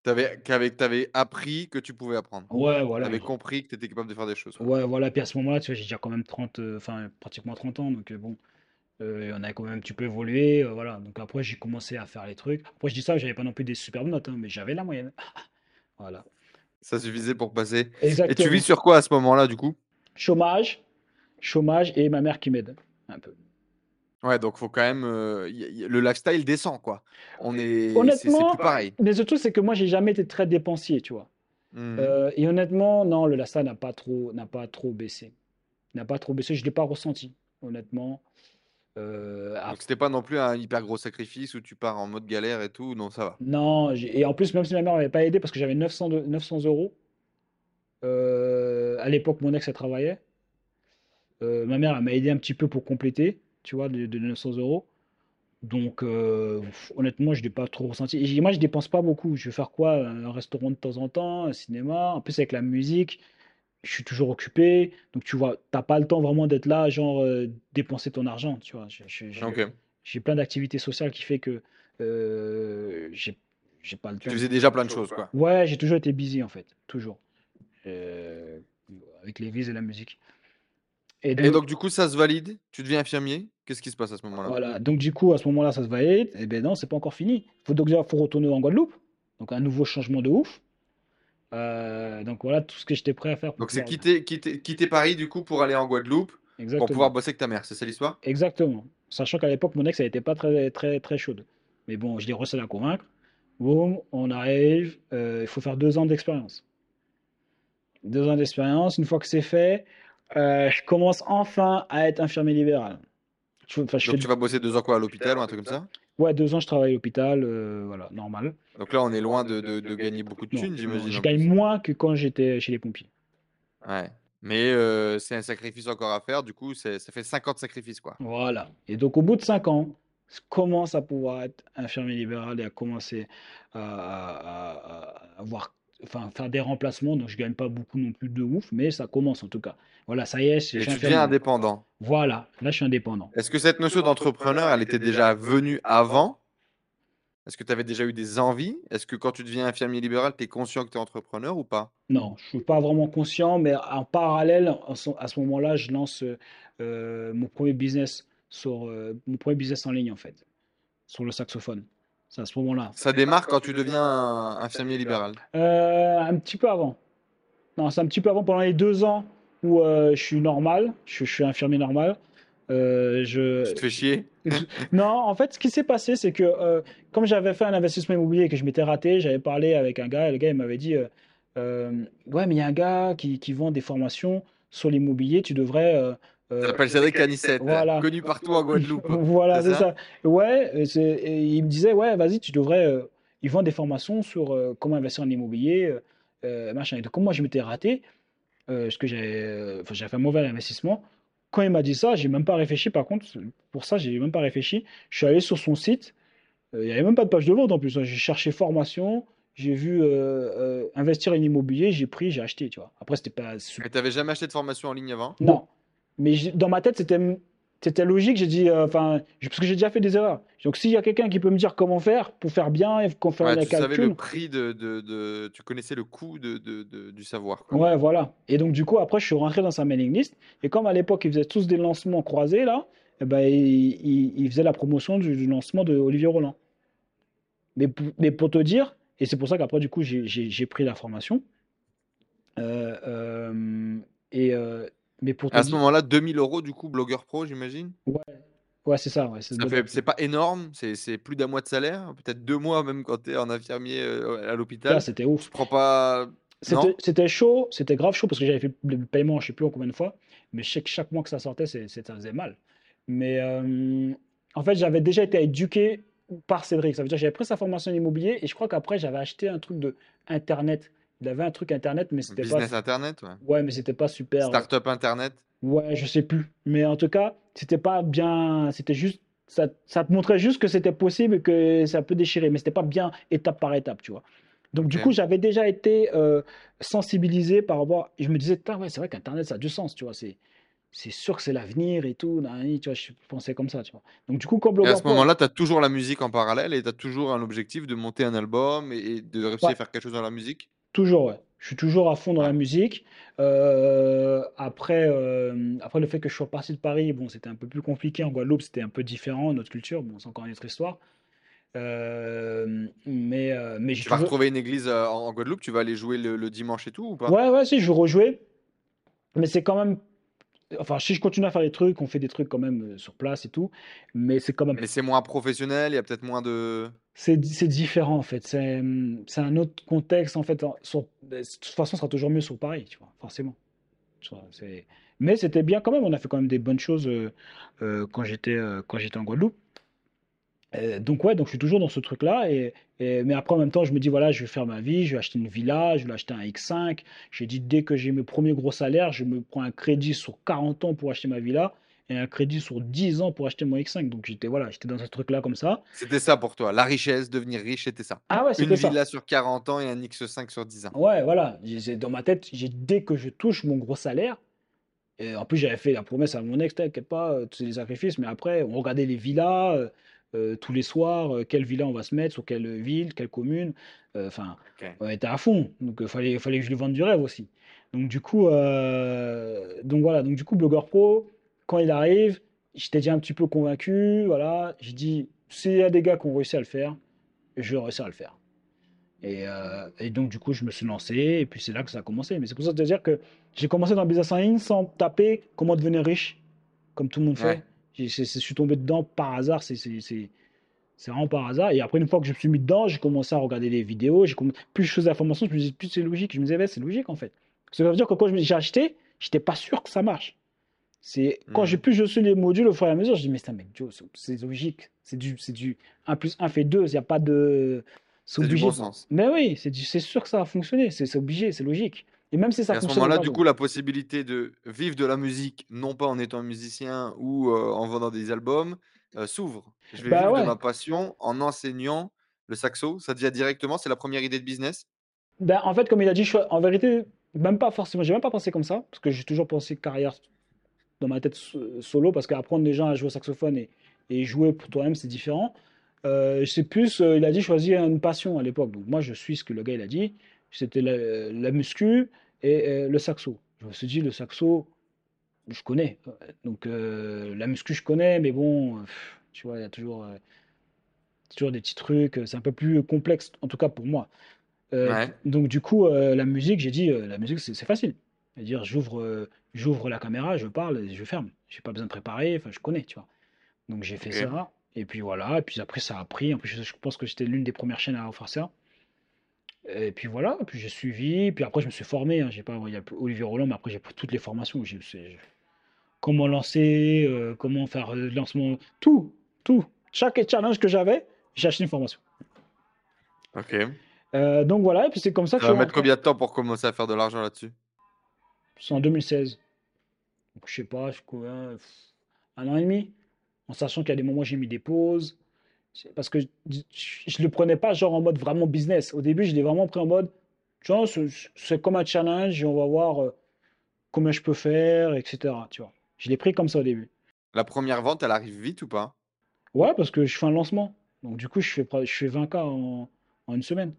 T'avais, t'avais appris que tu pouvais apprendre. ouais, voilà. T'avais compris que tu étais capable de faire des choses. Ouais, voilà. Puis à ce moment-là, tu vois, j'ai déjà quand même 30, euh, enfin, pratiquement 30 ans. Donc, euh, bon, euh, on a quand même un petit peu évolué. euh, voilà. Donc, après, j'ai commencé à faire les trucs. Après, je dis ça, j'avais pas non plus des superbes notes, hein, mais j'avais la moyenne. Voilà. Ça suffisait pour passer. Et tu vis sur quoi à ce moment-là, du coup? Chômage, chômage et ma mère qui m'aide un peu. Ouais, donc faut quand même. euh, y y le lifestyle descend, quoi. On est. c'est- C'est Honnêtement, plus pareil. mais surtout, c'est que moi, j'ai jamais été très dépensier, tu vois. Euh, et honnêtement, non, le Lassa n'a pas trop, n'a pas trop baissé. N'a pas trop baissé. Je l'ai pas ressenti, honnêtement. Euh, Donc c'était pas non plus un hyper gros sacrifice où tu pars en mode galère et tout. Non, ça va. Non, j'ai- et en plus, même si ma mère m'avait pas aidé parce que j'avais 900, de- 900 euros, euh, à l'époque, mon ex, elle travaillait. Euh, ma mère, elle m'a aidé un petit peu pour compléter, tu vois, de, de 900 euros. Donc, euh, pff, honnêtement, je ne l'ai pas trop ressenti. Et j'ai- moi, je dépense pas beaucoup. Je vais faire quoi? Un restaurant de temps en temps, un cinéma. En plus, avec la musique, je suis toujours occupé. Donc, tu vois, t'as pas le temps vraiment d'être là, genre, euh, dépenser ton argent, tu vois. J'ai plein d'activités sociales qui fait que euh, j'ai pas le Tu temps. faisais déjà plein de choses, quoi. Ouais, j'ai toujours été busy en fait, toujours. Euh, avec les vis et la musique. Et Et donc, du coup, ça se valide. Tu deviens infirmier. Qu'est-ce qui se passe à ce moment-là? Voilà. Donc du coup, à ce moment-là, ça se valide. Et ben non, c'est pas encore fini. Faut donc déjà faut retourner en Guadeloupe. Donc un nouveau changement de ouf. Euh, donc voilà tout ce que j'étais prêt à faire pour Donc c'est quitter, quitter, quitter Paris, du coup, pour aller en Guadeloupe, pour pouvoir bosser avec ta mère. C'est ça l'histoire? Exactement. Sachant qu'à l'époque, mon ex, elle n'était pas très, très, très chaude. Mais bon, je l'ai réussi à la convaincre. Boum, on arrive. euh, il faut faire deux ans d'expérience. Deux ans d'expérience. Une fois que c'est fait, euh, je commence enfin à être infirmier libéral. Je, enfin, je Donc fais- tu vas bosser deux ans quoi à l'hôpital ou un truc comme ça? Ouais, deux ans, je travaille à l'hôpital. euh, voilà, normal. Donc là, on est loin de, de- de gagner beaucoup de thunes, j'imagine. je gagne plus. moins que quand j'étais chez les pompiers. Ouais. Mais euh, c'est un sacrifice encore à faire. Du coup, ça fait 50 sacrifices, quoi. Voilà. Et donc, au bout de cinq ans, je commence à pouvoir être infirmier libéral et à commencer à, à- à- à avoir, enfin, faire des remplacements. Donc, je gagne pas beaucoup non plus de ouf, mais ça commence en tout cas. Voilà, ça y est, je suis Et tu infirmier. deviens indépendant. Voilà, là, je suis indépendant. Est-ce que cette notion d'entrepreneur, elle était déjà venue avant? Est-ce que tu avais déjà eu des envies? Est-ce que quand tu deviens infirmier libéral, tu es conscient que tu es entrepreneur ou pas? Non, je suis pas vraiment conscient, mais en parallèle, à ce moment-là, je lance euh, mon premier business sur euh, mon premier business en ligne en fait, sur le saxophone. C'est à ce moment-là. Ça démarre quand tu deviens un infirmier libéral. Euh, un petit peu avant. Non, c'est un petit peu avant, pendant les deux ans où euh, je suis normal, je, je suis infirmier normal. euh, je... Tu te fais chier? Non, en fait, ce qui s'est passé, c'est que euh, comme j'avais fait un investissement immobilier et que je m'étais raté, j'avais parlé avec un gars et le gars il m'avait dit Ouais, mais il y a un gars qui, qui vend des formations sur l'immobilier, tu devrais, Ça euh, s'appelle Cédric Anissette, voilà. connu partout en Guadeloupe. Voilà, C'est ça? ça. Ouais, et et il me disait, ouais, vas-y, tu devrais. euh, ils vendent des formations sur euh, comment investir en immobilier, euh, euh, machin. Et donc, moi, je m'étais raté, euh, parce que j'avais euh, fait un mauvais investissement. Quand il m'a dit ça, j'ai même pas réfléchi. Par contre, pour ça, j'ai même pas réfléchi. Je suis allé sur son site. Euh, il n'y avait même pas de page de vente en plus. hein. J'ai cherché formation. J'ai vu euh, euh, investir en immobilier. J'ai pris, j'ai acheté. Tu vois. Après, c'était pas. Et t'avais jamais acheté de formation en ligne avant? Non. Mais dans ma tête, c'était c'était logique. J'ai dit, euh, enfin, parce que j'ai déjà fait des erreurs. Donc, s'il y a quelqu'un qui peut me dire comment faire pour faire bien et qu'on fait Ouais, les tu savais calculs. le prix de, de, de- Tu connaissais le coût de, du savoir, quoi. Ouais, voilà. Et donc, du coup, après, je suis rentré dans sa mailing list. Et comme à l'époque, ils faisaient tous des lancements croisés, là, eh ben, il, il- il faisait la promotion du, du lancement de Olivier Roland. Mais, pour- mais pour te dire, et c'est pour ça qu'après, du coup, j'ai pris la formation. Euh, euh, et, mais pour te À ce dire, moment-là, 2000 euros, du coup, blogueur pro, j'imagine? ouais, c'est ça. Ouais, c'est Ça fait, c'est pas énorme, c'est plus d'un mois de salaire, peut-être deux mois même quand tu es en infirmier euh, à l'hôpital. c'était ouf. Tu prends pas. C'était chaud, c'était grave chaud parce que j'avais fait le paiement, je sais plus en combien de fois, mais je sais que chaque mois que ça sortait, c'est- ça faisait mal. Mais euh, en fait, j'avais déjà été éduqué par Cédric. Ça veut dire que j'avais pris sa formation en immobilier et je crois qu'après, j'avais acheté un truc de Internet. Il avait un truc Internet, mais c'était pas, Business Internet, ouais. ouais, mais c'était pas super. Startup Internet. Ouais, je sais plus. Mais en tout cas, c'était pas bien. C'était juste. Ça, ça te montrait juste que c'était possible et que ça peut déchirer, mais c'était pas bien étape par étape, tu vois. Donc, du coup, j'avais déjà été euh, sensibilisé par rapport. Je me disais, ouais, c'est vrai qu'Internet, ça a du sens, tu vois. C'est, c'est sûr que c'est l'avenir et tout. tu vois, je pensais comme ça, tu vois. Donc, du coup, comme Et à ce moment-là, tu as toujours la musique en parallèle et tu as toujours un objectif de monter un album et, et de réussir Ouais. à faire quelque chose dans la musique? Toujours, ouais. Je suis toujours à fond dans la musique. Euh, après, euh, après le fait que je sois parti de Paris, bon, c'était un peu plus compliqué. En Guadeloupe, c'était un peu différent, notre culture. Bon, c'est encore une autre histoire. Euh, mais, euh, mais Tu vas toujours. retrouver une église en, Guadeloupe, tu vas aller jouer le, le dimanche et tout ou pas? Ouais, ouais, si, je veux rejouer. Mais c'est quand même. Enfin, si je continue à faire des trucs, on fait des trucs quand même euh, sur place et tout. Mais c'est quand même. Mais c'est moins professionnel, il y a peut-être moins de. C'est différent, en fait. C'est hum, c'est un autre contexte, en fait. sur- de toute façon, ce sera toujours mieux sur Paris, tu vois, forcément. Mais c'était bien quand même. On a fait quand même des bonnes choses euh, euh, quand j'étais euh, quand j'étais en Guadeloupe. Euh, donc ouais, donc je suis toujours dans ce truc-là. Et, et- mais après, en même temps, je me dis, voilà, je vais faire ma vie, je vais acheter une villa, je vais acheter un X5. J'ai dit, dès que j'ai mes premiers gros salaires, je me prends un crédit sur 40 ans pour acheter ma villa et un crédit sur 10 ans pour acheter mon X5. Donc j'étais voilà, j'étais dans ce truc-là comme ça. C'était ça pour toi. La richesse, devenir riche, c'était ça. Ah ouais, Une c'était ça. villa sur 40 ans et un X5 sur 10 ans. Ouais, voilà. Dans ma tête, dès que je touche mon gros salaire, et en plus j'avais fait la promesse à mon ex, t'inquiète pas, euh, c'est des sacrifices, mais après, on regardait les villas euh, euh, tous les soirs, euh, quelle villa on va se mettre, sur quelle ville, quelle commune. euh, Enfin, on était à fond. Donc il fallait, fallait que je lui vende du rêve aussi. Donc du coup, euh, donc voilà, donc du coup, Blogueur Pro, quand il arrive, j'étais déjà un petit peu convaincu, voilà. J'ai dit, s'il y a des gars qui ont réussi à le faire, je vais réussir à le faire. Et, euh, et donc, du coup, je me suis lancé, et puis c'est là que ça a commencé. Mais c'est pour ça que je veux dire que j'ai commencé dans le business en ligne sans taper comment devenir riche, comme tout le monde fait. Ouais. Je suis tombé dedans par hasard, c'est vraiment par hasard. Et après, une fois que je me suis mis dedans, j'ai commencé à regarder les vidéos. Plus je faisais la formation, je me disais, plus c'est logique. Je me disais, ouais, c'est logique en fait. Ça veut dire que quand j'ai acheté, j'étais pas sûr que ça marche. C'est quand Mhm. j'ai plus je suis les modules au fur et à mesure, je dis, mais c'est un mec, Joe, c'est- logique. C'est du, c'est du 1 plus 1 fait 2, il n'y a pas de. C'est du obligé. bon sens. Mais oui, c'est sûr que ça va fonctionner, c'est obligé, c'est logique. Et même si ça Et à ce moment-là, du coup, la possibilité de vivre de la musique, non pas en étant musicien ou euh, en vendant des albums, euh, s'ouvre. Je vais Bah vivre de ma passion en enseignant le saxo. Ça te vient directement, c'est la première idée de business? Ben, en fait, comme il a dit, je en vérité, même pas forcément, j'ai même pas pensé comme ça, parce que j'ai toujours pensé carrière dans ma tête so- solo, parce qu'apprendre des gens à jouer au saxophone et, et jouer pour toi-même, c'est différent. Euh, c'est plus, il a dit choisir une passion à l'époque. Donc moi, je suis ce que le gars il a dit. C'était la, la muscu et euh, le saxo. Je me suis dit, le saxo, je connais. Donc euh, la muscu, je connais, mais bon, pff, tu vois, il y a toujours, euh, toujours des petits trucs. C'est un peu plus complexe, en tout cas pour moi. Ouais. donc du coup, la musique, j'ai dit, la musique, c'est facile. C'est-à-dire, j'ouvre j'ouvre la caméra, je parle, et je ferme. J'ai pas besoin de préparer, enfin, je connais, tu vois. Donc j'ai fait ça, et puis voilà, et puis après ça a pris. En plus, je, je pense que j'étais l'une des premières chaînes à offrir ça. Et puis voilà, puis j'ai suivi, puis après je me suis formé. hein, j'ai pas, il y a Olivier Roland, mais après j'ai pris toutes les formations. J'ai- comment lancer, euh, comment faire le lancement, tout, tout. Chaque challenge que j'avais, j'ai acheté une formation. Ok. Euh, donc voilà, et puis c'est comme ça que Ça je va mettre combien de temps pour commencer à faire de l'argent là-dessus? C'est en 2016. Donc je sais pas, je un an et demi. En sachant qu'il y a des moments où j'ai mis des pauses. Parce que je, je le prenais pas genre en mode vraiment business. Au début, je l'ai vraiment pris en mode, tu vois, c'est comme un challenge et on va voir euh, combien je peux faire, etc. Tu vois. Je l'ai pris comme ça au début. La première vente, elle arrive vite ou pas? Ouais, parce que je fais un lancement. Donc du coup, je fais, je fais 20K en, en une semaine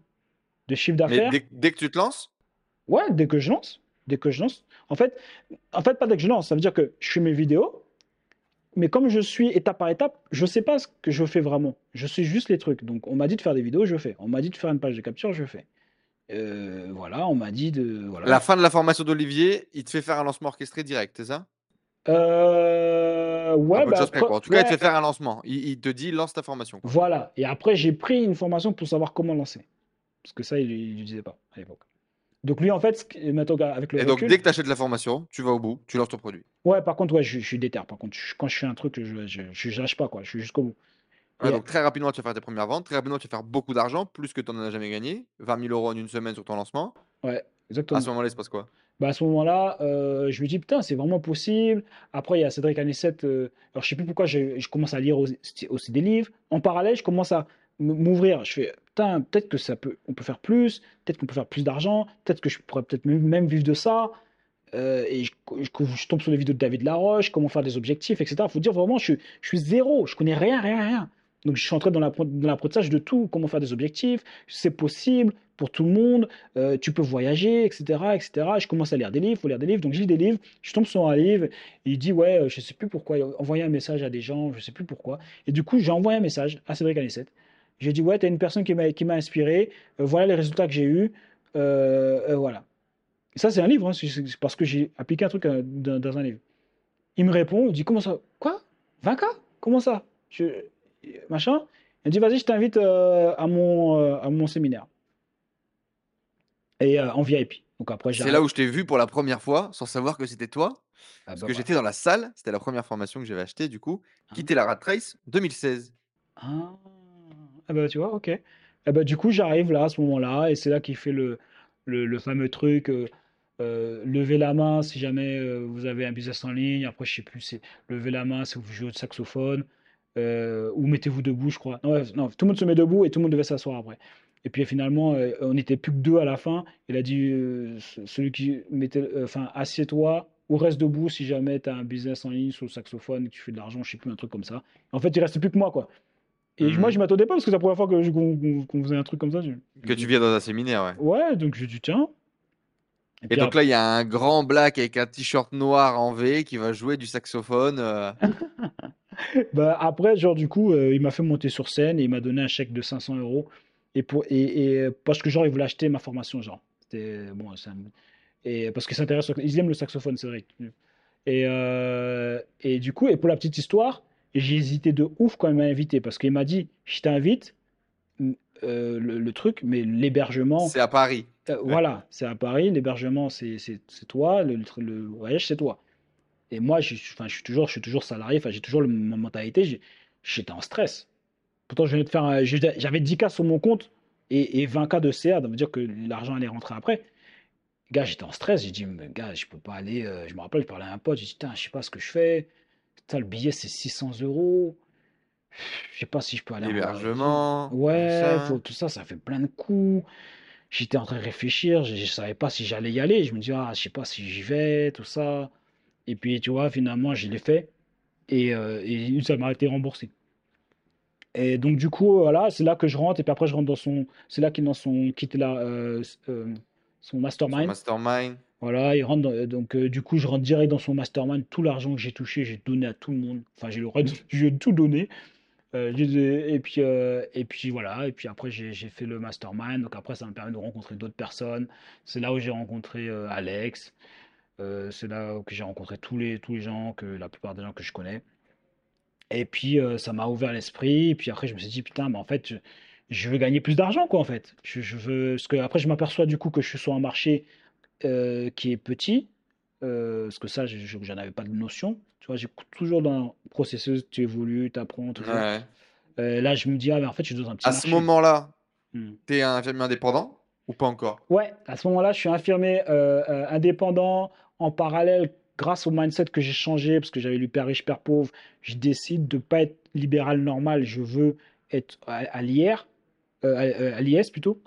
de chiffre d'affaires. dès, dès que tu te lances? Ouais, dès que je lance. Dès que je lance. En fait, en fait, pas dès que je lance. Ça veut dire que je fais mes vidéos, mais comme je suis étape par étape, je sais pas ce que je fais vraiment. Je sais juste les trucs. Donc, on m'a dit de faire des vidéos, je fais. On m'a dit de faire une page de capture, je fais. Euh, voilà, on m'a dit de. Voilà. La fin de la formation d'Olivier, il te fait faire un lancement orchestré direct, c'est ça? Euh, ouais, de bah, après- quoi. En tout cas, il te fait faire un lancement. Il, il te dit lance ta formation. quoi. Voilà. Et après, j'ai pris une formation pour savoir comment lancer. Parce que ça, il ne disait pas à l'époque. Donc, lui, en fait, maintenant, avec le Et donc, recul- dès que tu achètes la formation, tu vas au bout, tu lances ton produit. Ouais, par contre, ouais, je, je suis déter. Par contre, je- quand je fais un truc, je, je lâche pas, quoi. Je suis jusqu'au bout. Ouais, donc, très rapidement, tu vas faire tes premières ventes. Très rapidement, tu vas faire beaucoup d'argent, plus que tu n'en as jamais gagné. 20 000 euros en une semaine sur ton lancement. Ouais, exactement. À ce moment-là, il se passe quoi? Bah, à ce moment-là, euh, je me dis, putain, c'est vraiment possible. Après, il y a Cédric Anissette. euh, alors, je sais plus pourquoi, je, je commence à lire aussi, aussi des livres. En parallèle, je commence à m'ouvrir. Je fais, putain, peut-être que ça peut, on peut faire plus. Peut-être qu'on peut faire plus d'argent. Peut-être que je pourrais peut-être même vivre de ça. Euh, et je, je- tombe sur les vidéos de David Laroche, comment faire des objectifs, etc. Il faut dire vraiment, je, je suis zéro. Je connais rien, rien, rien. Donc, je suis entré dans l'appre- dans l'apprentissage de tout, comment faire des objectifs, c'est possible pour tout le monde, euh, tu peux voyager, etc., etc. Je commence à lire des livres, il faut lire des livres, donc je lis des livres, je tombe sur un livre, il dit, ouais, euh, je sais plus pourquoi, envoyer un message à des gens, je sais plus pourquoi. Et du coup, j'ai envoyé un message à Cédric Anissette. J'ai dit, ouais, tu as une personne qui m'a qui m'a inspiré, euh, voilà les résultats que j'ai eus, euh, euh, voilà. Et ça, c'est un livre, hein, c'est parce que j'ai appliqué un truc dans, dans un livre. Il me répond, il dit, comment ça Quoi? 20K Comment ça? Je, Machin. Il me dit, vas-y, je t'invite à, mon, à mon séminaire. Et en VIP. Donc après, C'est là où je t'ai vu pour la première fois, sans savoir que c'était toi. Ah Parce bah que j'étais dans la salle, c'était la première formation que j'avais achetée, du coup. Ah. Quitter la rat race 2016. Ah, ah bah tu vois, ok. Ah bah, du coup, j'arrive là à ce moment-là, et c'est là qu'il fait le, le, fameux truc euh, euh, levez la main si jamais euh, vous avez un business en ligne. Après, je sais plus, c'est levez la main si vous jouez au saxophone, euh, ou mettez-vous debout, je crois. Non, non, tout le monde se met debout et tout le monde devait s'asseoir après. Et puis finalement, on n'était plus que deux à la fin. Il a dit ce- celui qui mettait, enfin, assieds-toi ou reste debout si jamais tu as un business en ligne sur le saxophone et que tu fais de l'argent, je sais plus, un truc comme ça. En fait, il restait plus que moi, quoi. Et Mhm. moi, je m'attendais pas parce que c'est la première fois qu'on faisait un truc comme ça. Que tu viens dans un séminaire, ouais. Ouais, donc je dis tiens. Et, donc après- là, il y a un grand black avec un t-shirt noir en V qui va jouer du saxophone. euh, bah, après, genre, du coup, euh, il m'a fait monter sur scène et il m'a donné un chèque de 500 euros. Et, pour, et, et parce que, genre, il voulait acheter ma formation, genre. C'était bon, ça Et parce qu'il s'intéresse, au- ils aiment le saxophone, c'est vrai. Et, euh, et du coup, et pour la petite histoire, j'ai hésité de ouf quand il m'a invité parce qu'il m'a dit Je t'invite, euh, le, le truc, mais l'hébergement. C'est à Paris. Euh, Voilà, c'est à Paris, l'hébergement c'est c'est- c'est toi, le, voyage c'est toi. Et moi, je, suis- enfin, je, suis toujours, je suis toujours salarié, enfin, j'ai toujours le- ma mentalité, j'étais en stress. Pourtant, je venais de faire, j'avais 10K sur mon compte et, et 20K de CA, veut dire que l'argent allait rentrer après. Gars, j'étais en stress, j'ai dit, mais gars, je peux pas aller, euh, je me rappelle, je parlais à un pote, j'ai dit, je sais pas ce que je fais, putain, le billet c'est 600 euros, je sais pas si je peux aller en- L'hébergement. Ouais, tout ça. faut- tout ça, ça fait plein de coups. J'étais en train de réfléchir, je, je savais pas si j'allais y aller. Je me dis, ah, je sais pas si j'y vais, tout ça. Et puis, tu vois, finalement, je l'ai fait et, euh, et ça m'a été remboursé. Et donc, du coup, voilà, c'est là que je rentre. Et puis après, je rentre dans son. C'est là qu'il dans son quitte euh, euh, son Son mastermind. mastermind. Voilà, il rentre dans- donc euh, du coup, je rentre direct dans son mastermind. Tout l'argent que j'ai touché, j'ai donné à tout le monde. Enfin, j'ai le j'ai tout donné. Euh, et puis, euh, et puis voilà. Et puis après, j'ai fait le mastermind. Donc après, ça m'a permis de rencontrer d'autres personnes. C'est là où j'ai rencontré euh, Alex. Euh, c'est là que j'ai rencontré tous les, tous les gens, que la plupart des gens que je connais. Et puis, euh, ça m'a ouvert l'esprit. Et puis après, je me suis dit, putain, mais en fait, je, je veux gagner plus d'argent, quoi, en fait. Je, je veux... Parce que après, je m'aperçois du coup que je suis sur un marché euh, qui est petit, euh, parce que ça, je- je- j'en avais pas de notion. Tu vois, j'ai toujours dans le processus, tu évolues, tu apprends, tout ça. Ouais. Euh, là, je me dis, ah, mais en fait, je suis dans un petit À ce moment-là, Hmm. tu es un infirmier indépendant ou pas encore? Ouais, à ce moment-là, je suis infirmier indépendant. En parallèle, grâce au mindset que j'ai changé, parce que j'avais lu Père riche, Père pauvre, je décide de ne pas être libéral normal. Je veux être à, à l'IR, euh, à, à l'IS plutôt.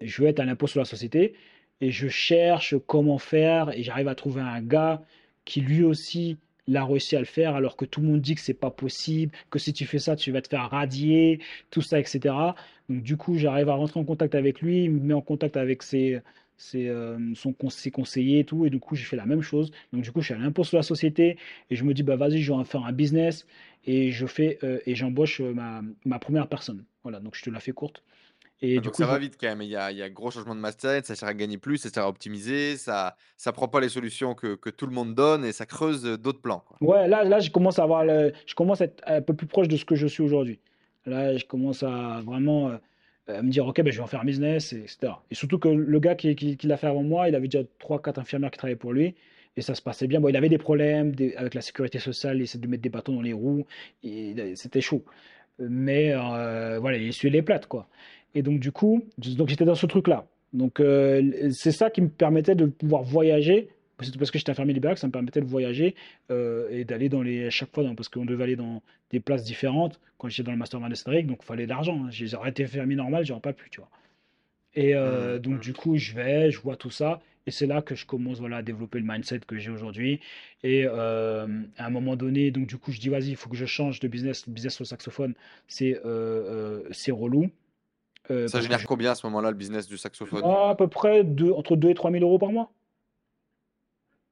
Je veux être à l'impôt sur la société. Et je cherche comment faire. Et j'arrive à trouver un gars qui lui aussi l'a réussi à le faire, alors que tout le monde dit que c'est pas possible, que si tu fais ça, tu vas te faire radier, tout ça, etc. Donc du coup, j'arrive à rentrer en contact avec lui, il me met en contact avec ses, ses, euh, son, ses conseillers et tout, et du coup, j'ai fait la même chose. Donc du coup, je suis à l'impôt sur la société, et je me dis, bah vas-y, je vais en faire un business, et je euh, j'embauche euh, ma, ma première personne. Voilà, donc je te la fais courte. Et Ah, du Donc coup, ça va vite quand même. Il y a, il y a gros changement de mindset, ça sert à gagner plus, ça sert à optimiser, ça ça prend pas les solutions que, que tout le monde donne et ça creuse euh, d'autres plans. quoi. Ouais, là, là, je commence à avoir le- je commence à être un peu plus proche de ce que je suis aujourd'hui. Là, je commence à vraiment euh, euh, me dire, OK, ben, je vais en faire un business, et etc. Et surtout que le gars qui, qui, qui l'a fait avant moi, il avait déjà trois, quatre infirmières qui travaillaient pour lui, et ça se passait bien. Bon, il avait des problèmes des- avec la sécurité sociale, il essayait de mettre des bâtons dans les roues, et c'était chaud. Mais euh, voilà, il essuyait les plates, quoi. Et donc, du coup, donc j'étais dans ce truc-là. Donc, euh, c'est ça qui me permettait de pouvoir voyager. C'est parce que j'étais infirmier libéral que ça me permettait de voyager euh, et d'aller dans les à chaque fois dans- parce qu'on devait aller dans des places différentes quand j'étais dans le mastermind de Cédric donc il fallait de l'argent hein. J'aurais été infirmier normal j'aurais pas pu tu vois et euh, Mhm, donc mhm. du coup je vais je vois tout ça et c'est là que je commence voilà à développer le mindset que j'ai aujourd'hui et euh, à un moment donné donc du coup je dis vas-y il faut que je change de business le business le saxophone c'est euh, c'est relou Euh, Ça que génère combien à ce moment-là le business du saxophone? Ah, à peu près deux, entre 2 et 3 000 euros par mois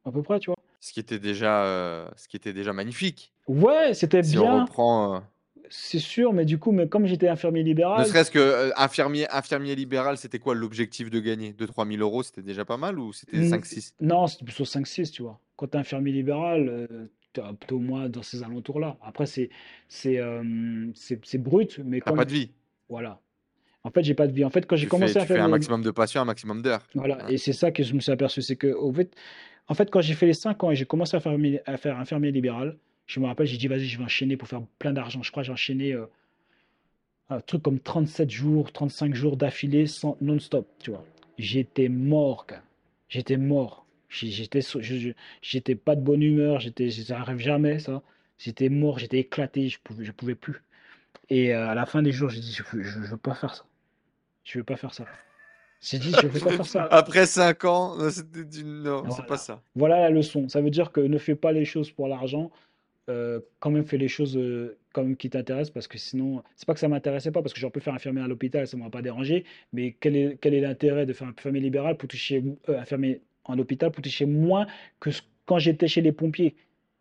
à peu près tu vois Ce qui était déjà, euh, ce qui était déjà magnifique. ouais c'était Si on bien reprend, euh, C'est sûr, mais du coup, mais comme j'étais infirmier ne libéral, serait-ce que infirmier, infirmier libéral, c'était quoi l'objectif de gagner? 2-3 000 euros, c'était déjà pas mal ou c'était Mm. 5-6? non, c'était plutôt 5-6, tu vois. Quand t'es infirmier libéral, t'es plutôt moins dans ces alentours-là. Après, c'est c'est euh, brut, mais T'as pas de vie. voilà. En fait, j'ai pas de vie. En fait, quand j'ai commencé fais, à tu fais faire un mes- maximum de patients, un maximum d'heures. voilà, et c'est ça que je me suis aperçu, c'est que au fait, en fait, quand j'ai fait les 5 ans et j'ai commencé à faire, à faire infirmier libéral, je me rappelle, j'ai dit, vas-y, je vais enchaîner pour faire plein d'argent. Je crois que j'ai enchaîné euh, un truc comme 37 jours, 35 jours d'affilée sans non-stop, tu vois. J'étais mort. J'étais mort. J'étais je- je- j'étais pas de bonne humeur, j'étais ça arrive jamais ça. J'étais mort, j'étais éclaté, je pouvais je pouvais plus. Et euh, à la fin des jours, j'ai dit je veux, je veux pas faire ça. Je veux pas faire ça. J'ai dit je veux pas faire ça. Après 5 ans, non, c'était du- non, c'est Voilà. pas ça. Voilà la leçon. Ça veut dire que ne fais pas les choses pour l'argent. euh, quand même fais les choses euh, quand même qui t'intéressent parce que sinon, c'est pas que ça m'intéressait pas parce que j'aurais pu faire infirmier à l'hôpital, ça m'aurait pas dérangé. Mais quel est, quel est l'intérêt de faire un infirmier libéral pour toucher euh, infirmier en hôpital pour toucher moins que quand j'étais chez les pompiers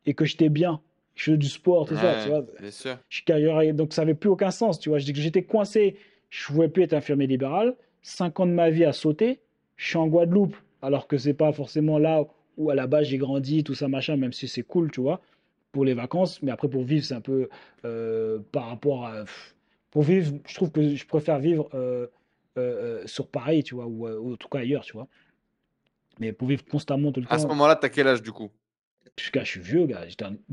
et que j'étais bien, je faisais du sport, tout ça, Ouais, tu vois. bien sûr. Je carrière- donc ça n'avait plus aucun sens, tu vois. J'étais coincé, je ne pouvais plus être infirmier libéral. Cinq ans de ma vie à sauter, je suis en Guadeloupe, alors que c'est pas forcément là où à la base j'ai grandi, tout ça machin, même si c'est cool, tu vois, pour les vacances. Mais après pour vivre, c'est un peu euh, par rapport à pour vivre, je trouve que je préfère vivre euh, euh, sur Paris, tu vois, ou, ou en tout cas ailleurs, tu vois. Mais pour vivre constamment tout le À ce temps, moment-là, t'as quel âge du coup? parce que là, je suis vieux, gars.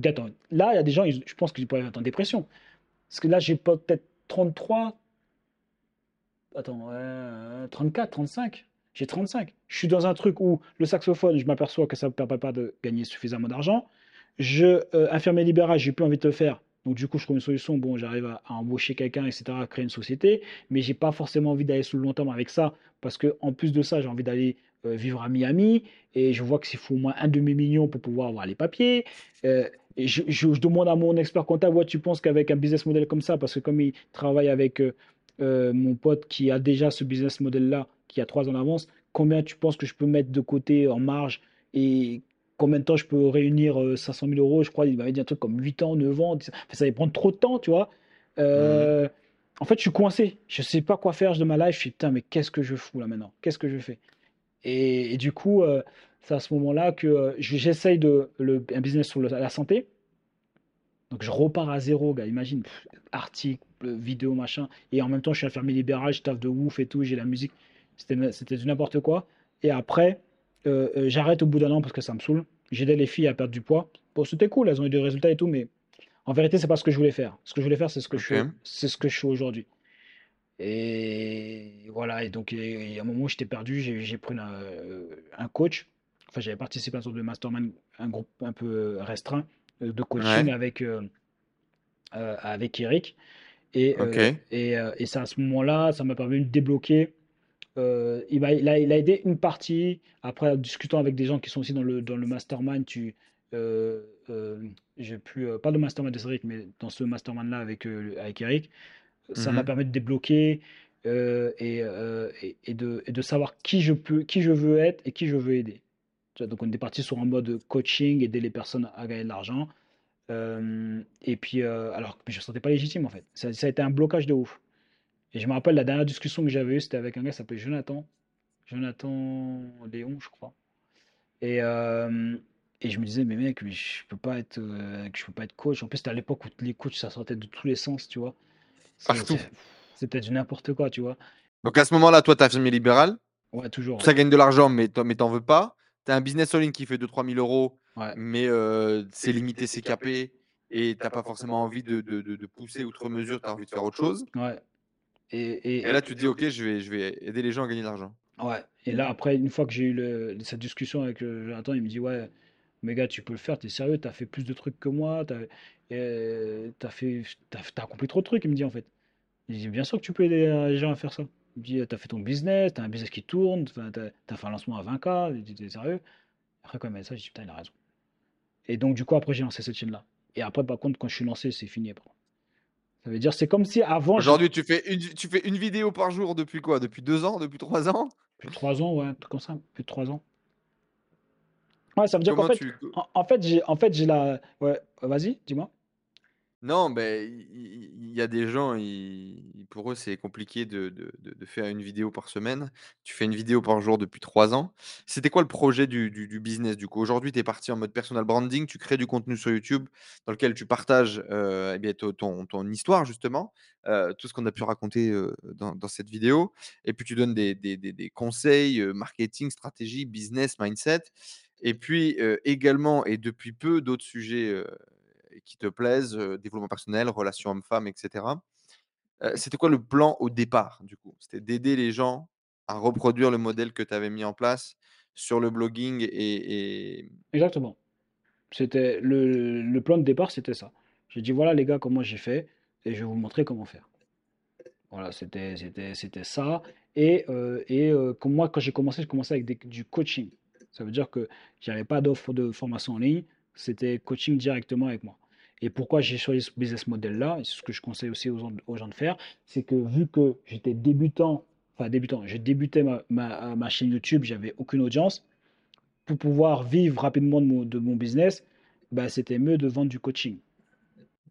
Attends, là, il y a des gens, je pense qu'ils pourraient être en dépression. Parce que là, j'ai peut-être 33. Attends, ouais, euh, 34, 35. J'ai 35. Je suis dans un truc où le saxophone, je m'aperçois que ça ne me permet pas de gagner suffisamment d'argent. Je, euh, infirmier libéral, j'ai plus envie de le faire. Donc, du coup, je trouve une solution. Bon, j'arrive à, embaucher quelqu'un, etc., à créer une société. Mais j'ai pas forcément envie d'aller sous le long terme avec ça. Parce que, en plus de ça, j'ai envie d'aller euh, vivre à Miami. Et je vois que s'il faut au moins un demi-million pour pouvoir avoir les papiers. Euh, je demande à mon expert comptable, ouais, tu penses qu'avec un business model comme ça, parce que comme il travaille avec euh, euh, mon pote qui a déjà ce business model-là, qui a trois ans d'avance, combien tu penses que je peux mettre de côté en marge et combien de temps je peux réunir euh, 500 000 euros Je crois qu'il m'avait dit un truc comme 8 ans, 9 ans. Enfin, ça va prendre trop de temps, tu vois. Euh, En fait, je suis coincé. Je sais pas quoi faire de ma life. Je suis putain, mais qu'est-ce que je fous là maintenant? Qu'est-ce que je fais? Et, du coup, euh, c'est à ce moment-là que euh, je- j'essaye de un business sur la santé. Donc je repars à zéro, gars. Imagine, article, euh, vidéo, machin. Et en même temps, je suis infirmier libéral, je taffe de ouf et tout, j'ai la musique. C'était c'était du n'importe quoi. Et après, euh, euh, j'arrête au bout d'un an parce que ça me saoule. J'aidais les filles à perdre du poids. bon, c'était cool, elles ont eu des résultats et tout, mais en vérité, c'est pas ce que je voulais faire. Ce que je voulais faire, c'est ce que je Ok. fais, c'est ce que je fais aujourd'hui. Et voilà, et donc il y a un moment où j'étais perdu, j'ai pris un, euh, un coach. Enfin, j'avais participé à une sorte de mastermind, un groupe un peu restreint euh, de coaching Ouais. avec, euh, euh, avec Eric. Et, euh, et, euh, et c'est à ce moment-là, ça m'a permis de débloquer. Euh, il a, il a aidé une partie. Après, en discutant avec des gens qui sont aussi dans le, dans le mastermind, tu, euh, euh, j'ai pu, euh, pas le mastermind de Cédric, mais dans ce mastermind-là avec, euh, avec Eric, ça m'a Mhm. permis de débloquer et, et, et de, et de savoir qui je peux, qui je veux être et qui je veux aider. Donc, on est parti sur un mode coaching, aider les personnes à gagner de l'argent. Euh, et puis, euh, alors que je ne me sentais pas légitime en fait. Ça, ça a été un blocage de ouf. Et je me rappelle la dernière discussion que j'avais eue, c'était avec un gars qui s'appelait Jonathan. Jonathan Léon, je crois. Et, euh, et je me disais, mais mec, mais je peux pas être, je peux pas être coach. En plus, c'était à l'époque où les coachs, ça sortait de tous les sens, tu vois. Partout. C'était du n'importe quoi, tu vois. Donc à ce moment-là, toi, tu as firmé libéral. Ouais, toujours. Ça gagne de l'argent, mais t'en mais t'en veux pas. Tu as un business en ligne qui fait 2-3 000 euros, Ouais. mais euh, c'est limité, c'est capé, et t'as pas forcément envie de, de- de- de pousser outre mesure, tu as envie de faire autre chose. Ouais. Et, et, Et là, tu te dis, ok, je vais, je vais aider les gens à gagner de l'argent. Ouais. Et là, après, une fois que j'ai eu le- cette discussion avec Jonathan, il me dit, ouais, mais gars, tu peux le faire, t'es sérieux, t'as fait plus de trucs que moi, t'as euh, fait, t'as accompli trop de trucs, il me dit, en fait. Il dit, bien sûr que tu peux aider les gens à faire ça. Il me dit, t'as fait ton business, t'as un business qui tourne, t'as, t'as fait un lancement à 20K, il dit, t'es sérieux? Après, quand il m'a dit ça, j'ai dit, putain, il a raison. Et donc, du coup, après, j'ai lancé cette chaîne-là. Et après, par contre, quand je suis lancé, c'est fini. après. Ça veut dire, c'est comme si avant, Aujourd'hui, tu fais, une, tu fais une vidéo par jour depuis quoi? Depuis deux ans? Depuis trois ans? Plus de 3 ans, ouais, un truc comme ça, plus de 3 ans. Ouais, ça veut dire qu'en fait, tu... En, en fait, j'ai, en fait, j'ai la. Ouais, vas-y, dis-moi. Non, ben, il y, a des gens, pour eux, c'est compliqué de, faire une vidéo par semaine. Tu fais une vidéo par jour depuis trois ans. C'était quoi le projet du, business du coup? Aujourd'hui, tu es parti en mode personal branding, tu crées du contenu sur YouTube dans lequel tu partages euh, eh ton, histoire, justement, euh, tout ce qu'on a pu raconter euh, dans, cette vidéo. Et puis, tu donnes des, conseils, marketing, stratégie, business, mindset. Et puis également, et depuis peu, d'autres sujets qui te plaisent, développement personnel, relations hommes-femmes, etc. C'était quoi le plan au départ, du coup? C'était d'aider les gens à reproduire le modèle que tu avais mis en place sur le blogging et, Exactement. C'était le, plan de départ, c'était ça. J'ai dit voilà les gars comment j'ai fait et je vais vous montrer comment faire. Voilà, c'était ça. Et et moi quand j'ai commencé, j'ai commencé avec du coaching. Ça veut dire que j'avais pas d'offre de formation en ligne, c'était coaching directement avec moi. Et pourquoi j'ai choisi ce business model-là, et c'est ce que je conseille aussi aux gens, aux gens de faire, c'est que vu que j'étais débutant, enfin débutant, j'ai débuté ma, ma, ma chaîne YouTube, j'avais aucune audience, pour pouvoir vivre rapidement de mon, de mon business, bah, c'était mieux de vendre du coaching.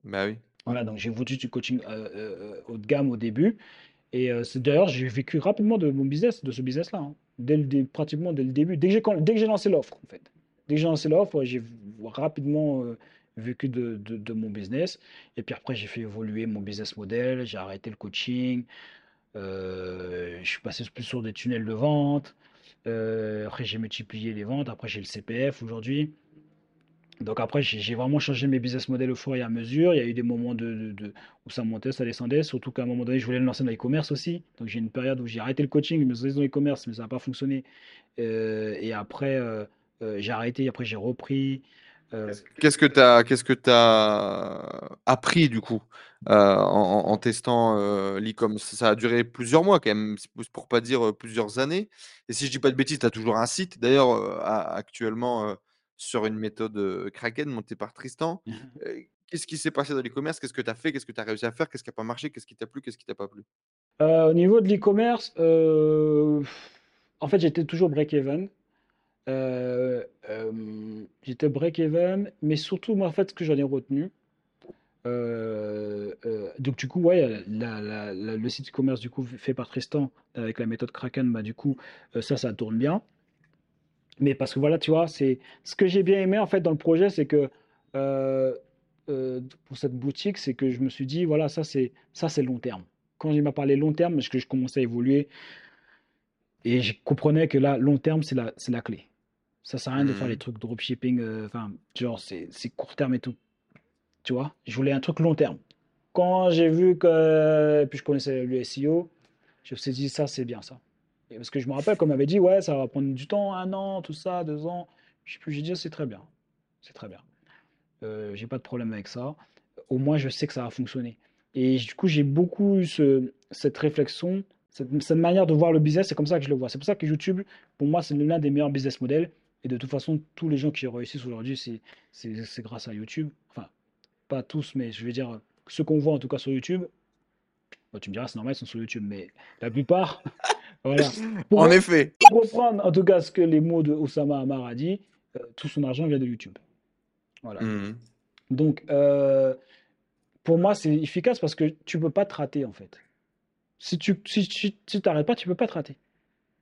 Bah oui. Voilà, donc j'ai vendu du coaching euh, euh, haut de gamme au début. Et euh, d'ailleurs, j'ai vécu rapidement de mon business, de ce business-là, hein. dès le dé- pratiquement dès le début. Dès que j'ai, lancé l'offre, en fait. Dès que j'ai lancé l'offre, j'ai rapidement vécu de, de- de mon business. Et puis après, j'ai fait évoluer mon business model, j'ai arrêté le coaching, euh, je suis passé plus sur des tunnels de vente. Euh, après, j'ai multiplié les ventes. Après, j'ai le CPF aujourd'hui. Donc après, j'ai vraiment changé mes business models au fur et à mesure. Il y a eu des moments de, de- où ça montait, ça descendait. Surtout qu'à un moment donné, je voulais le lancer dans l'e-commerce aussi. Donc j'ai une période où j'ai arrêté le coaching, je me dans l'e-commerce, mais ça n'a pas fonctionné. Euh, et après, j'ai arrêté. Après, j'ai repris. Euh, Qu'est-ce que tu as, qu'est-ce que tu appris du coup euh, en, testant euh, l'e-com? Ça a duré plusieurs mois quand même, pour pas dire plusieurs années. Et si je dis pas de bêtises, tu as toujours un site d'ailleurs euh, actuellement euh, sur une méthode Kraken montée par Tristan. Euh, Qu'est-ce qui s'est passé dans l'e-commerce? Qu'est-ce que tu as fait? Qu'est-ce que tu as réussi à faire? Qu'est-ce qui n'a pas marché? Qu'est-ce qui t'a plu? Qu'est-ce qui t'a pas plu? euh, au niveau de l'e-commerce, euh, en fait, j'étais toujours break-even. Euh, euh, j'étais break-even, mais surtout, moi, en fait, ce que j'en ai retenu, euh, donc du coup, ouais, le site e-commerce du coup fait par Tristan avec la méthode Kraken, bah du coup, ça, ça tourne bien. Mais parce que voilà, tu vois, c'est ce que j'ai bien aimé en fait dans le projet, c'est que pour cette boutique, c'est que je me suis dit, voilà, ça c'est ça c'est long terme. Quand il m'a parlé long terme, parce que je commençais à évoluer et je comprenais que là, long terme, c'est la, c'est la clé. Ça sert à rien de faire Mhm. les trucs dropshipping, euh, enfin, genre, c'est c'est court terme et tout. Tu vois? Je voulais un truc long terme. Quand j'ai vu que, et puis je connaissais le SEO, je me suis dit, ça, c'est bien ça. Et parce que je me rappelle qu'on m'avait dit, ouais, ça va prendre du temps, un an, tout ça, deux ans. Je sais plus, j'ai dit, c'est très bien. C'est très bien. Euh, j'ai pas de problème avec ça. Au moins, je sais que ça va fonctionner. Et du coup, j'ai beaucoup eu ce- cette réflexion, cette, cette manière de voir le business. C'est comme ça que je le vois. C'est pour ça que YouTube, pour moi, c'est l'un des meilleurs business models. Et de toute façon, tous les gens qui réussissent aujourd'hui, c'est c'est- c'est grâce à YouTube. Enfin, pas tous, mais je veux dire, ceux qu'on voit en tout cas sur YouTube. Bon, tu me diras, c'est normal, ils sont sur YouTube, mais la plupart, voilà. Pour, En effet. pour reprendre en tout cas ce que les mots de Osama Hamar a dit, euh, tout son argent vient de YouTube. Voilà. Mhm. Donc, euh, pour moi, c'est efficace parce que tu peux pas te rater, en fait. Si tu si, t'arrêtes pas, tu peux pas te rater.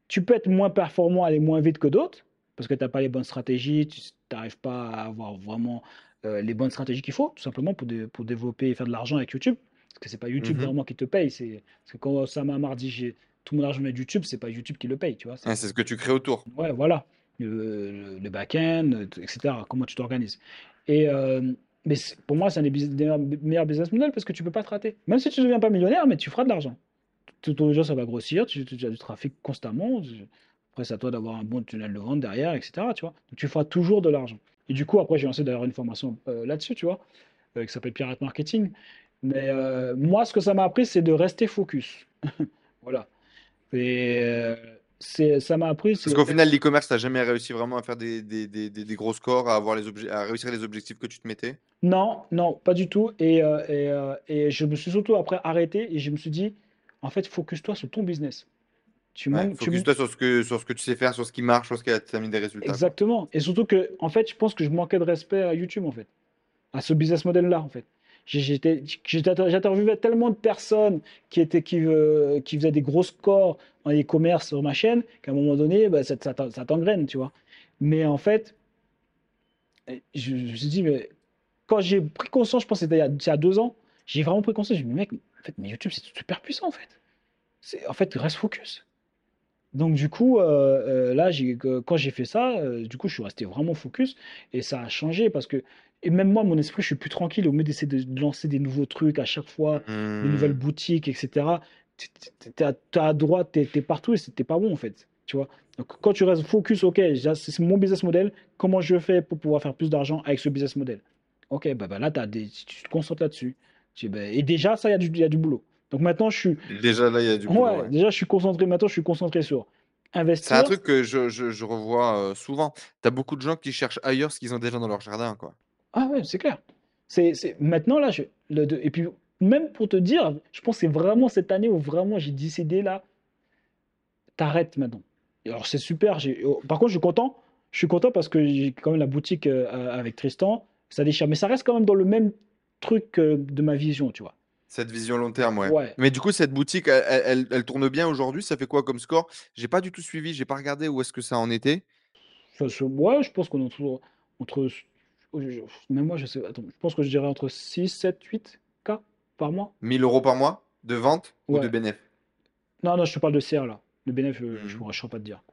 Tu peux être moins performant, aller moins vite que d'autres, parce que tu n'as pas les bonnes stratégies, tu n'arrives pas à avoir vraiment euh, les bonnes stratégies qu'il faut, tout simplement pour, pour développer et faire de l'argent avec YouTube. Parce que c'est pas YouTube Mhm. vraiment qui te paye. C'est, parce que quand Osama Hamar dit j'ai tout mon argent de YouTube, c'est pas YouTube qui le paye, tu vois. c'est- Ah, ce que tu crées autour. Ouais, voilà. Le, le- back-end, euh, etc. Comment tu t'organises. Et euh, mais pour moi, c'est un des, meilleurs business models parce que tu peux pas te rater. Même si tu ne deviens pas millionnaire, mais tu feras de l'argent. Tout au long, ça va grossir, tu, tu- tu as du trafic constamment. tu- Après, c'est à toi d'avoir un bon tunnel de vente derrière, etc. Tu vois. Donc, tu feras toujours de l'argent. Et du coup, après, j'ai lancé d'ailleurs une formation euh, là-dessus, tu vois, euh, qui s'appelle Pirate Marketing. Mais euh, moi, ce que ça m'a appris, c'est de rester focus. Voilà. Et euh, ça m'a appris. Parce qu'au final, l'e-commerce, t'as jamais réussi vraiment à faire des, des, des, des- gros scores, à, avoir les à réussir les objectifs que tu te mettais? Non, non, pas du tout. Et, euh, et, euh, et je me suis surtout après arrêté et je me suis dit, en fait, focus-toi sur ton business. Tu Ouais, manques, tu Focus-toi sur ce que, sur ce que tu sais faire, sur ce qui marche, sur ce qui a t'amené des résultats. Exactement. Et surtout que, en fait, je pense que je manquais de respect à YouTube, en fait, à ce business model-là, en fait. J'interviewais tellement de personnes qui étaient, qui, euh, qui faisaient des gros scores en e-commerce sur ma chaîne qu'à un moment donné, bah, ça, ça t'en- ça t'engraine, tu vois. Mais en fait, je, je me suis dit, mais quand j'ai pris conscience, je pense que c'était il y a, il y a deux ans, j'ai vraiment pris conscience. Je me suis dit, mec, en fait, mais YouTube, c'est super puissant, en fait. En fait, reste focus. Donc du coup, euh, euh, là, j'ai, quand j'ai fait ça, euh, du coup, je suis resté vraiment focus et ça a changé parce que, et même moi, mon esprit, je suis plus tranquille au lieu d'essayer de lancer des nouveaux trucs à chaque fois, des Hmm. nouvelles boutiques, etc. Tu es à droite, tu es, partout et c'était pas bon en fait, tu vois. Donc quand tu restes focus, ok, c'est mon business model, comment je fais pour pouvoir faire plus d'argent avec ce business model? Ok, bah, bah là, t'as des, tu te concentres là-dessus. Bah, et déjà, ça, il y, y a du boulot. Donc maintenant, je suis, Déjà là, il y a du boulot. ouais, ouais. déjà, je suis concentré, maintenant, je suis concentré sur C'est un investir. truc que je, je, je revois euh, souvent. Tu as beaucoup de gens qui cherchent ailleurs ce qu'ils ont déjà dans leur jardin. Quoi. Ah ouais, c'est clair. C'est. Maintenant, là, je... le- de- et puis, même pour te dire, je pense que c'est vraiment cette année où vraiment j'ai décidé, là, t'arrêtes maintenant. Et alors, c'est super. Oh, Par contre, je suis content. Je suis content parce que j'ai quand même la boutique euh, avec Tristan. Ça déchire. Mais ça reste quand même dans le même truc euh, de ma vision, tu vois. Cette vision long terme, ouais. Ouais. Mais du coup, cette boutique, elle, elle- tourne bien aujourd'hui. Ça fait quoi comme score? J'ai pas du tout suivi. J'ai pas regardé où est-ce que ça en était. Se- ouais, je pense qu'on est toujours entre. Même moi, je sais. Attends, je pense que je dirais entre 6, 7, 8 K par mois. 1000 euros par mois de vente ou de Ouais. bénéf? Non, non, je te parle de CR là. Le bénéf, euh, je Mhm. pourrais, je saurais pas te dire.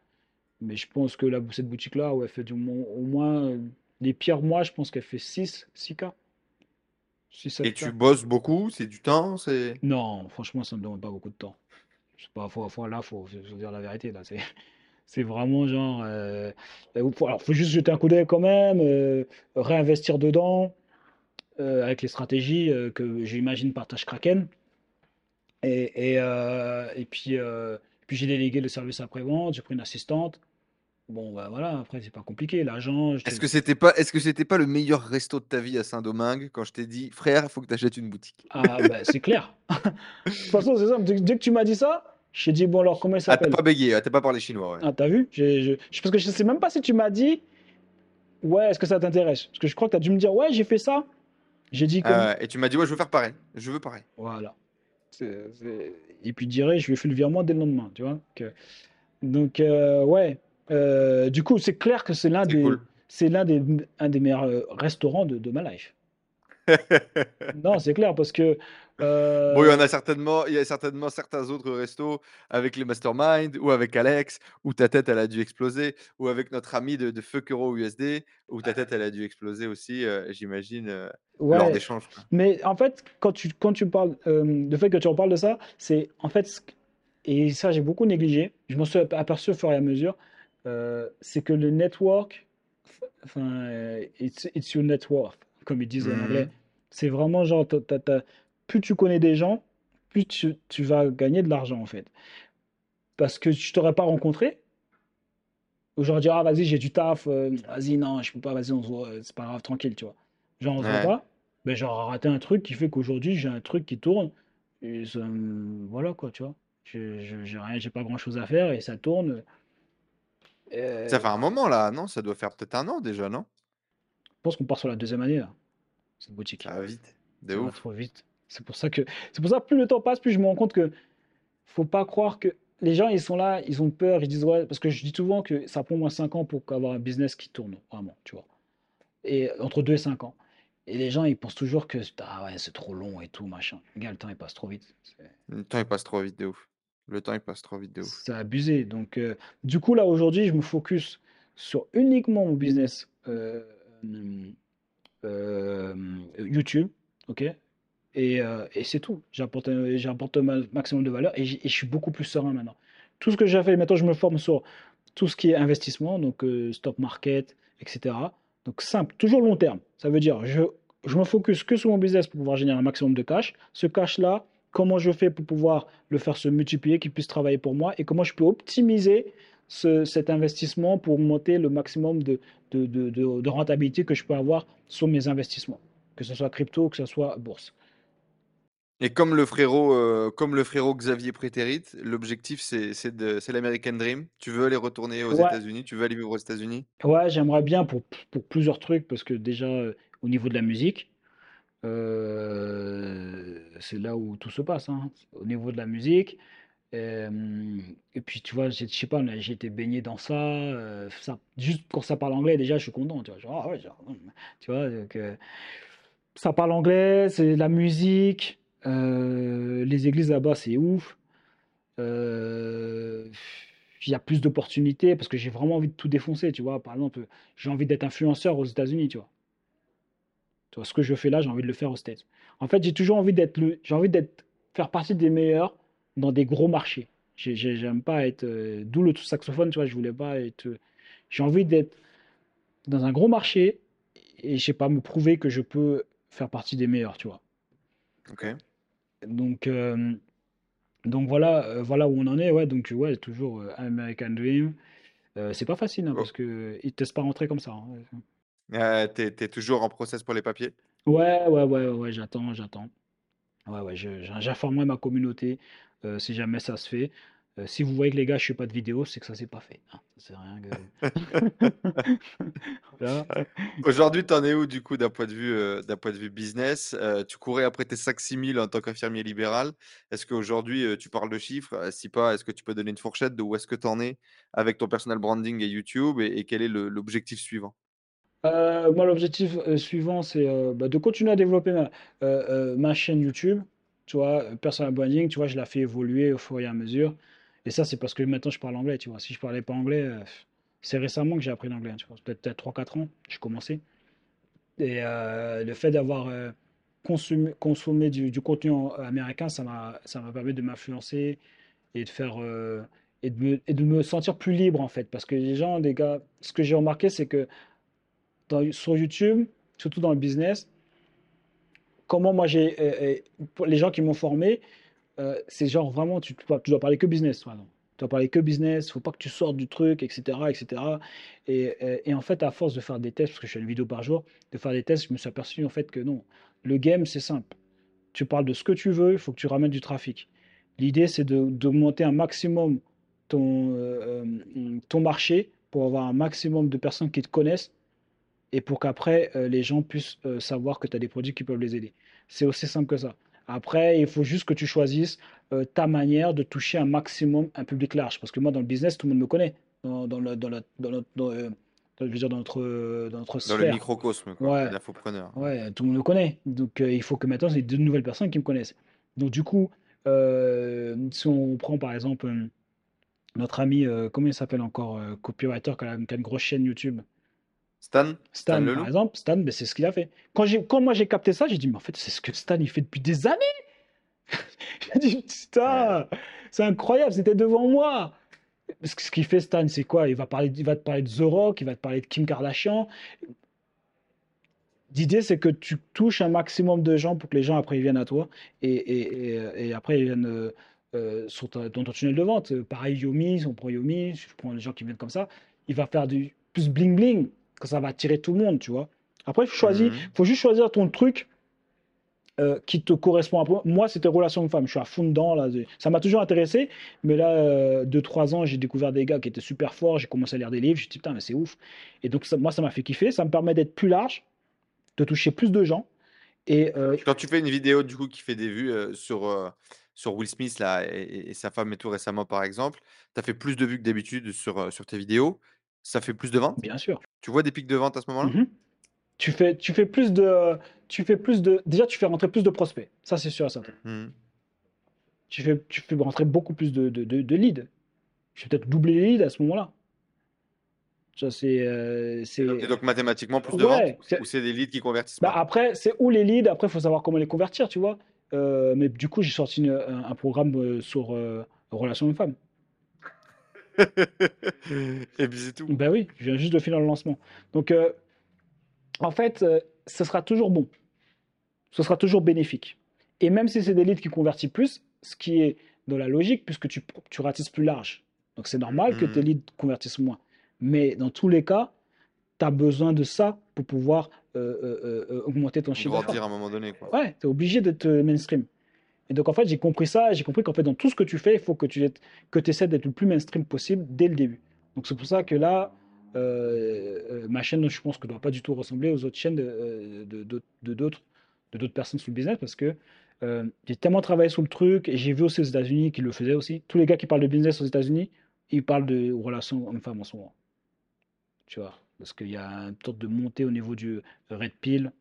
Mais je pense que la, cette boutique-là, ouais, elle fait du au moins euh, les pires mois, je pense qu'elle fait 6, 6K. 6, 7 Et tu bosses beaucoup C'est du temps C'est Non, franchement, ça me demande pas beaucoup de temps. Je sais pas, faut, faut- là, faut, faut dire la vérité. Là, c'est, c'est vraiment genre. Euh, faut, alors, faut juste jeter un coup d'œil quand même, euh, réinvestir dedans euh, avec les stratégies euh, que j'imagine partage Kraken. Et, et, et puis, puis j'ai délégué le service après-vente, j'ai pris une assistante. Bon, bah voilà, après, c'est pas compliqué. L'agent, je te- Est-ce que c'était pas, est-ce que c'était pas le meilleur resto de ta vie à Saint-Domingue quand je t'ai dit, frère, il faut que tu achètes une boutique? Ah, bah, c'est clair. De toute façon, c'est simple. Dès, dès que tu m'as dit ça, j'ai dit, bon, alors, comment il Ah, t'as s'appelle? pas bégayé, ah, t'as pas parlé chinois, ouais. Ah, t'as vu? J'ai- je- je- parce que je sais même pas si tu m'as dit, ouais, est-ce que ça t'intéresse? Parce que je crois que tu as dû me dire, ouais, j'ai fait ça. J'ai dit comme. Ah, et tu m'as dit, ouais, je veux faire pareil. Je veux pareil. Voilà. C'est- c'est- Et puis, je dirais, je lui ai fait le virement dès le lendemain, tu vois. que- Donc, euh, ouais. Euh, du coup, c'est clair que c'est l'un des, cool. c'est l'un des, un des meilleurs euh, restaurants de, de ma life. Non, c'est clair, parce que Bon, il y euh, en a certainement, il y a certainement certains autres restos avec les masterminds ou avec Alex, où ta tête, elle a dû exploser, ou avec notre ami de, de Fuck Euro USD, où ta tête, elle a dû exploser aussi, euh, j'imagine, euh, lors ouais. d'échanges. quoi. Mais en fait, quand tu, quand tu parles, euh, le fait que tu en parles de ça, c'est en fait, et ça j'ai beaucoup négligé, je m'en suis aperçu au fur et à mesure, euh, c'est que le network, enfin, euh, it's, it's your net worth, comme ils disent en anglais. Mhm. C'est vraiment genre, t'as- t'as- plus tu connais des gens, plus tu, tu vas gagner de l'argent en fait. Parce que je t'aurais pas rencontré, aujourd'hui, ah vas-y, j'ai du taf, euh, vas-y, non, je peux pas, vas-y, on se voit, euh, c'est pas grave, tranquille, tu vois. Genre, on se voit Ouais. pas, ben j'aurais raté un truc qui fait qu'aujourd'hui, j'ai un truc qui tourne, et ça voilà quoi, tu vois. Je- J'ai rien, j'ai pas grand-chose à faire et ça tourne. Ça Euh, fait un moment là, non? Ça doit faire peut-être un an déjà, non? je pense qu'on part sur la deuxième année là, cette boutique. Ça va vite, de Ça ouf. trop vite. C'est pour ça que, c'est pour ça que plus le temps passe, plus je me rends compte que faut pas croire que les gens ils sont là, ils ont peur, ils disent ouais, parce que je dis souvent que ça prend au moins 5 ans pour avoir un business qui tourne, vraiment, tu vois. Et entre 2 et 5 ans. Et les gens ils pensent toujours que ah ouais, c'est trop long et tout, machin. Regarde, le temps il passe trop vite. Le temps il passe trop vite de ouf. Le temps il passe trop vite de ouf. c'est abusé. Donc, euh, du coup, là aujourd'hui, je me focus sur uniquement mon business euh, euh, YouTube, ok? Et, c'est tout. J'apporte, ma- maximum de valeur et, je suis beaucoup plus serein maintenant. Tout ce que j'ai fait, maintenant je me forme sur tout ce qui est investissement, donc stock market, etc. Donc simple, toujours long terme. Ça veut dire, je, je me focus que sur mon business pour pouvoir générer un maximum de cash. Ce cash-là, comment je fais pour pouvoir le faire se multiplier, qu'il puisse travailler pour moi et comment je peux optimiser ce- cet investissement pour monter le maximum de, de, de, de- de rentabilité que je peux avoir sur mes investissements, que ce soit crypto, que ce soit bourse. Et comme le frérot, euh, comme le frérot Xavier Prétérit, l'objectif c'est l'American Dream. Tu veux aller retourner aux Ouais, États-Unis, tu veux aller vivre aux États-Unis? ouais, j'aimerais bien pour, pour plusieurs trucs, parce que déjà, euh, au niveau de la musique, euh, c'est là où tout se passe, hein. Au niveau de la musique, euh, et puis tu vois, je sais pas, j'ai été baigné dans ça, euh, ça, juste quand ça parle anglais, déjà, je suis content, tu vois, ah hum, ça parle anglais, c'est la musique, les églises là-bas, c'est ouf. Il y a plus d'opportunités parce que j'ai vraiment envie de tout défoncer, tu vois. Par exemple, j'ai envie d'être influenceur aux États-Unis, tu vois. Tu vois, ce que je fais là, j'ai envie de le faire aux States. En fait, j'ai toujours envie d'être le, j'ai envie d'être, faire partie des meilleurs dans des gros marchés. J'ai- j'ai- J'aime pas être, euh, d'où le saxophone, tu vois. Je voulais pas être, euh, j'ai envie d'être dans un gros marché et je sais pas me prouver que je peux faire partie des meilleurs, tu vois. Ok. Donc, euh, donc voilà, voilà où on en est. Ouais, donc ouais, toujours American Dream. C'est pas facile hein, parce Oh. que ils te laissent pas rentrer comme ça. hein. Euh, t'es, t'es toujours en process pour les papiers? Ouais, ouais, ouais, ouais, j'attends, j'attends. Ouais, ouais, j'informerai ma communauté euh, si jamais ça se fait. Euh, si vous voyez que les gars, je fais pas de vidéo, c'est que ça s'est pas fait. hein. C'est rien que. Voilà. Aujourd'hui, t'en es où du coup d'un point de vue, euh, d'un point de vue business? Euh, tu courais après tes 5-6 000 en tant qu'infirmier libéral. Est-ce qu'aujourd'hui, tu parles de chiffres? Si pas, est-ce que tu peux donner une fourchette de où est-ce que tu en es avec ton personal branding et YouTube et, et quel est l'objectif suivant? Euh, moi, l'objectif euh, suivant, c'est euh, bah, de continuer à développer ma, chaîne YouTube. Tu vois, personal branding, tu vois, je la fais évoluer au fur et à mesure. Et ça, c'est parce que maintenant, je parle anglais, tu vois. Si je parlais pas anglais, c'est récemment que j'ai appris l'anglais, tu vois. Peut-être peut-être 3-4 ans, j'ai commencé. Et le fait d'avoir consommé du, contenu en- américain, ça m'a, permis de m'influencer et de faire et de et de me sentir plus libre en fait. Parce que les gens, les gars, ce que j'ai remarqué, c'est que sur YouTube, surtout dans le business, comment moi j'ai euh, euh, les gens qui m'ont formé, euh, c'est genre vraiment tu, tu dois, parler que business, par exemple. Tu dois parler que business, faut pas que tu sortes du truc, etc., etc. Et, en fait, à force de faire des tests, parce que je fais une vidéo par jour, de faire des tests, je me suis aperçu en fait que non, le game c'est simple. Tu parles de ce que tu veux, il faut que tu ramènes du trafic. L'idée c'est d'augmenter un maximum ton, ton marché pour avoir un maximum de personnes qui te connaissent et pour qu'après euh, les gens puissent euh, savoir que tu as des produits qui peuvent les aider. C'est aussi simple que ça. Après, il faut juste que tu choisisses euh, ta manière de toucher un maximum un public large. Parce que moi, dans le business, tout le monde me connaît. Dans, dans le- dans la- dans le- dans, je veux dire, dans notre, dans notre Dans le microcosme, quoi, Ouais, l'infopreneur. ouais, tout le monde le connaît. Donc, il faut que maintenant, c'est de nouvelles personnes qui me connaissent. Donc, du coup, si on prend par exemple notre ami, comment il s'appelle encore, copywriter qui a, qui a une grosse chaîne YouTube, Stan? Stan Stan, par exemple, Stan, ben, c'est ce qu'il a fait. Quand j'ai, quand moi j'ai capté ça, j'ai dit, mais en fait, c'est ce que Stan il fait depuis des années. J'ai dit, Ouais. putain, c'est incroyable, c'était devant moi. Ce ce qu'il fait, Stan, c'est quoi? Il va parler, il va te parler de The Rock, il va te parler de Kim Kardashian. L'idée, c'est que tu touches un maximum de gens pour que les gens après ils viennent à toi et, et, et, et après ils viennent euh, euh, sur ta- dans ton tunnel de vente. Pareil, Yomi, si on prend Yomi, je prends les gens qui viennent comme ça, il va faire du plus bling bling, que ça va attirer tout le monde, tu vois. Après, il Mhm. faut juste choisir ton truc euh, qui te correspond peu. Moi, c'était relation de femme. Je suis à fond dedans. Là. Ça m'a toujours intéressé. Mais là, euh, deux, trois ans, j'ai découvert des gars qui étaient super forts. J'ai commencé à lire des livres. J'ai dit, putain, mais c'est ouf. Et donc, ça- moi, ça m'a fait kiffer. Ça me permet d'être plus large, de toucher plus de gens. Et euh, Quand tu fais une vidéo du coup qui fait des vues euh, sur, euh, sur Will Smith là, et, et sa femme et tout récemment par exemple, tu as fait plus de vues que d'habitude sur, euh, sur tes vidéos, ça fait plus de ventes? bien sûr. Tu vois des pics de vente à ce moment-là? Mhm. Tu fais, tu fais plus de, tu fais plus de, déjà tu fais rentrer plus de prospects, ça c'est sûr et certain. Mhm. Tu fais, tu fais rentrer beaucoup plus de, de, de, de leads. Je vais peut-être doubler les leads à ce moment-là. Ça c'est, euh. Et donc, mathématiquement plus de ventes? Ouais. Ou c'est des leads qui convertissent Bah pas? après c'est où les leads? Après il faut savoir comment les convertir, tu vois. Euh, mais du coup j'ai sorti une- un, un programme euh, sur euh, relations hommes-femmes. Et puis c'est tout. Ben oui, je viens juste de finir le lancement. Donc, euh, en fait, euh, ce sera toujours bon. Ce sera toujours bénéfique. Et même si c'est des leads qui convertissent plus, ce qui est dans la logique, puisque tu, tu ratisses plus large. Donc, c'est normal que tes Mhm. leads convertissent moins. Mais dans tous les cas, tu as besoin de ça pour pouvoir euh, augmenter ton chiffre d'affaires. à un moment donné, quoi. Ouais, tu es obligé d'être mainstream. Et donc, en fait, j'ai compris ça. J'ai compris qu'en fait, dans tout ce que tu fais, il faut que tu, que essaies d'être le plus mainstream possible dès le début. Donc, c'est pour ça que là, euh, ma chaîne, je pense que ne doit pas du tout ressembler aux autres chaînes de, euh, de, de- de d'autres de d'autres personnes sur le business parce que euh, j'ai tellement travaillé sur le truc et j'ai vu aussi aux États-Unis qu'ils le faisaient aussi. Tous les gars qui parlent de business aux États-Unis, ils parlent de relations hommes-femmes en ce moment. Tu vois, parce qu'il y a une sorte de montée au niveau du red pill,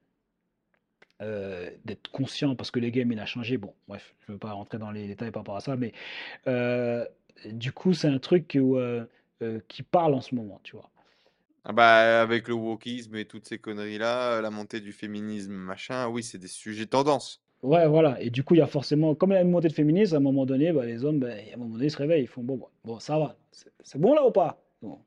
euh, d'être conscient parce que les games il a changé. Bon, bref, je ne veux pas rentrer dans les détails par rapport à ça, mais euh, du coup, c'est un truc où, euh, qui parle en ce moment, tu vois. Ah bah, avec le wokisme et toutes ces conneries-là, la montée du féminisme, machin, oui, c'est des sujets tendance. Ouais, voilà. Et du coup, il y a forcément, comme il y a une montée de féminisme, à un moment donné, bah, les hommes, bah, à un moment donné, ils se réveillent. Ils font bon, bon, bon, ça va. C'est c'est bon là ou pas? Bon.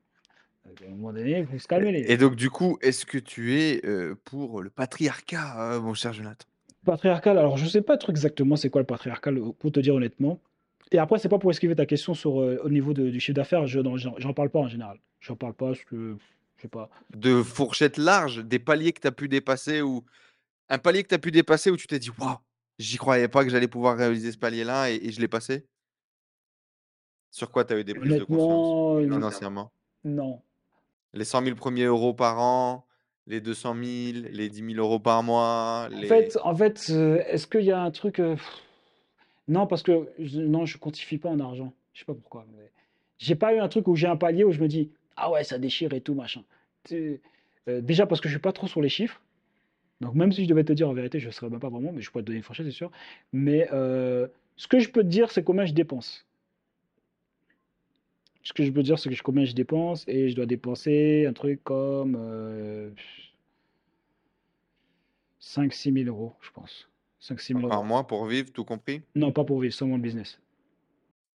Donc, À un moment donné, il faut se calmer. Les... Et donc, du coup, est-ce que tu es euh, pour le patriarcat, euh, mon cher Jonathan? Patriarcal, alors je sais pas trop exactement c'est quoi le patriarcal, euh, pour te dire honnêtement. Et après, c'est pas pour esquiver ta question sur euh, au niveau de- du chiffre d'affaires, je j'en j'en parle pas en général. J'en parle pas parce que je sais pas. De fourchette large, des paliers que tu as pu dépasser ou un palier que tu as pu dépasser où tu t'es dit, waouh, j'y croyais pas que j'allais pouvoir réaliser ce palier-là et, et je l'ai passé? Sur quoi tu as eu des prises de conscience? Honnêtement, euh, financièrement? non. Les 100 000 premiers euros par an, les 200 000, les 10 000 euros par mois, En fait, en fait, euh, est-ce qu'il y a un truc Non, parce que je, non, je quantifie pas en argent. Je sais pas pourquoi. mais J'ai pas eu un truc où j'ai un palier où je me dis ah ouais ça déchire et tout machin. Euh, déjà parce que je suis pas trop sur les chiffres. Donc même si je devais te dire en vérité, je ne saurais même pas vraiment, mais je pourrais te donner une fourchette, c'est sûr. Mais euh, ce que je peux te dire, c'est combien je dépense. Ce que je peux dire, c'est que je- combien je dépense et je dois dépenser un truc comme euh, 5-6 000 euros, je pense. 5-6 000 par euros. mois pour vivre, tout compris? Non, pas pour vivre, seulement le business.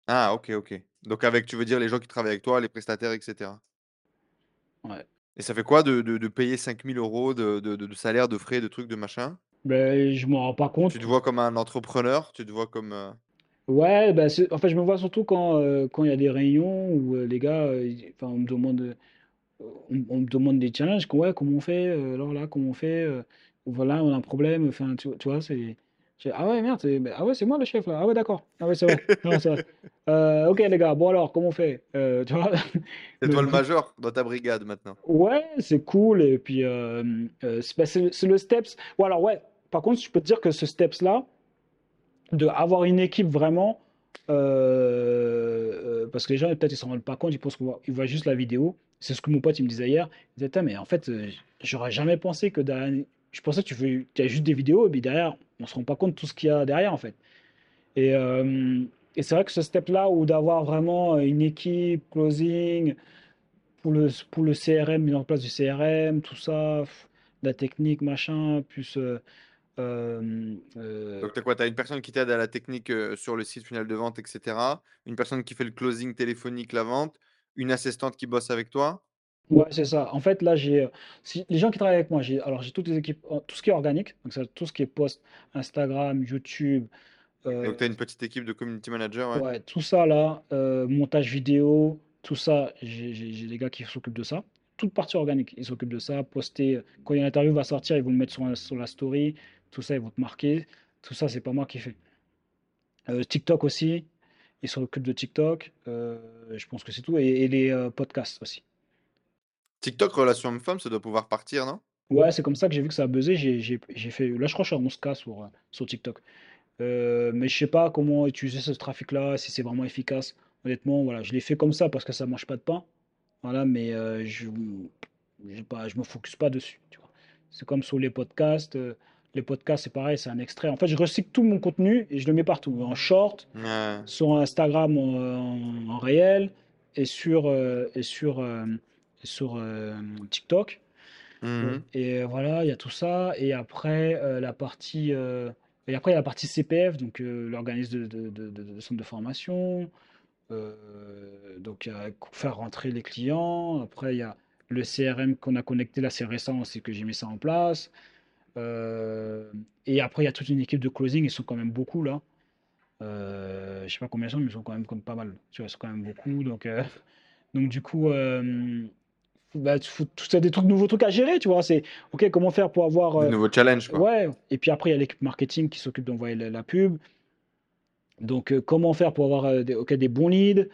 Ah, ok, ok. Donc avec, tu veux dire les gens qui travaillent avec toi, les prestataires, etc. Ouais. Et ça fait quoi de, de, de payer 5000 euros de, de, de- de salaire, de frais, de trucs, de machin? Ben, je m'en rends pas compte. Tu te vois comme un entrepreneur? Tu te vois comme... Ouais, c'est- en fait, je me vois surtout quand euh, quand il y a des réunions où euh, les gars, euh, ils- enfin, on me demande, euh, on, on me demande des challenges. Ouais, comment on fait? euh, alors là, comment on fait? euh, voilà, on a un problème. Enfin, tu, tu vois, c'est. ah ouais, merde, c'est- ben, ah ouais, c'est moi le chef là. Ah ouais, d'accord. Ah ouais, c'est vrai. Non, c'est vrai. Euh, ok, les gars, bon alors, comment on fait? Euh, tu vois? C'est Mais toi le vra- major dans ta brigade maintenant. Ouais, c'est cool. Et puis, euh, euh, c'est c'est- c'est le steps. Ou alors, ouais, par contre, je peux te dire que ce steps-là, de avoir une équipe vraiment euh, euh, parce que les gens, peut-être, ils s'en rendent pas compte, ils pensent qu'ils voient, juste la vidéo. C'est ce que mon pote, il me disait hier. Il disait, mais en fait, euh, j'aurais jamais pensé que. Je pensais que tu tu as juste des vidéos, mais derrière, on se rend pas compte de tout ce qu'il y a derrière, en fait. Et, c'est vrai que ce step-là, où d'avoir vraiment une équipe, closing, pour le, pour le CRM, mise en place du CRM, tout ça, la technique, machin, plus... euh, euh, Donc, tu as quoi? Tu as une personne qui t'aide à la technique euh, sur le site final de vente, etc. Une personne qui fait le closing téléphonique, la vente. Une assistante qui bosse avec toi. Ouais, c'est ça. En fait, là, j'ai si- les gens qui travaillent avec moi. J'ai alors j'ai toutes les équipes, tout ce qui est organique, donc ça, tout ce qui est post, Instagram, YouTube, Donc, tu as une petite équipe de community manager. Ouais. ouais, tout ça là, montage vidéo, tout ça. J'ai des gars qui s'occupent de ça. Toute partie organique, ils s'occupent de ça. Poster quand une interview va sortir, ils vont le mettre sur la story. Tout ça, ils vont te marquer. Tout ça, c'est pas moi qui fais. Euh, TikTok aussi, ils s'occupent de TikTok. Euh, je pense que c'est tout et, et les euh, podcasts aussi. TikTok, relation homme-femme, ça doit pouvoir partir, non? Ouais, c'est comme ça que j'ai vu que ça a buzzé. J'ai fait. Là, je crois que je suis à 11K sur, euh, sur TikTok. Mais je sais pas comment utiliser ce trafic-là, si c'est vraiment efficace. Honnêtement, voilà, je l'ai fait comme ça parce que ça mange pas de pain. Voilà, mais je pas, je me focus pas dessus. Tu vois. C'est comme sur les podcasts. Les podcasts, c'est pareil, c'est un extrait. En fait, je recycle tout mon contenu et je le mets partout. En short, Ouais. sur Instagram en, en- en réel et sur, euh, et sur, euh, et sur euh, TikTok. Mhm. Et voilà, il y a tout ça. Et après, la partie, et après, il y a la partie CPF, donc l'organisme de, de, de, centre de formation. Donc, faire rentrer les clients. Après, il y a le CRM qu'on a connecté, là, c'est récent, c'est que j'ai mis ça en place. Euh, et après, il y a toute une équipe de closing, ils sont quand même beaucoup là. Euh, je sais pas combien ils sont, mais ils sont quand même comme pas mal. Tu vois, ils sont quand même beaucoup. Donc, euh, donc du coup, euh, bah, faut- as des trucs, nouveaux trucs à gérer, tu vois. C'est OK, comment faire pour avoir. Des euh, nouveaux challenges, quoi. ouais, et puis après, il y a l'équipe marketing qui s'occupe d'envoyer la, la pub. Donc, comment faire pour avoir des, des bons leads,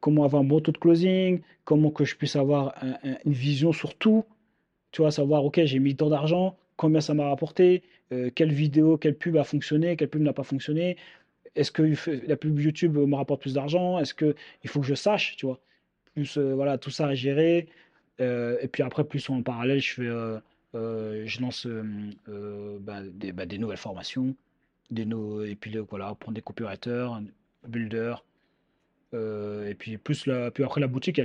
comment avoir un bon taux de closing, comment que je puisse avoir un- un- une vision sur tout, tu vois, savoir, ok, j'ai mis tant d'argent, combien ça m'a rapporté, euh, quelle vidéo, quelle pub a fonctionné, quelle pub n'a pas fonctionné, est-ce que la pub YouTube me rapporte plus d'argent, est-ce que il faut que je sache, tu vois, plus, euh, voilà, tout ça à gérer, Euh, et puis après, plus en parallèle, je lance bah, des, bah, des nouvelles formations, des no- et puis voilà, prendre des copywriters, builders, et puis plus la, puis après la boutique, y a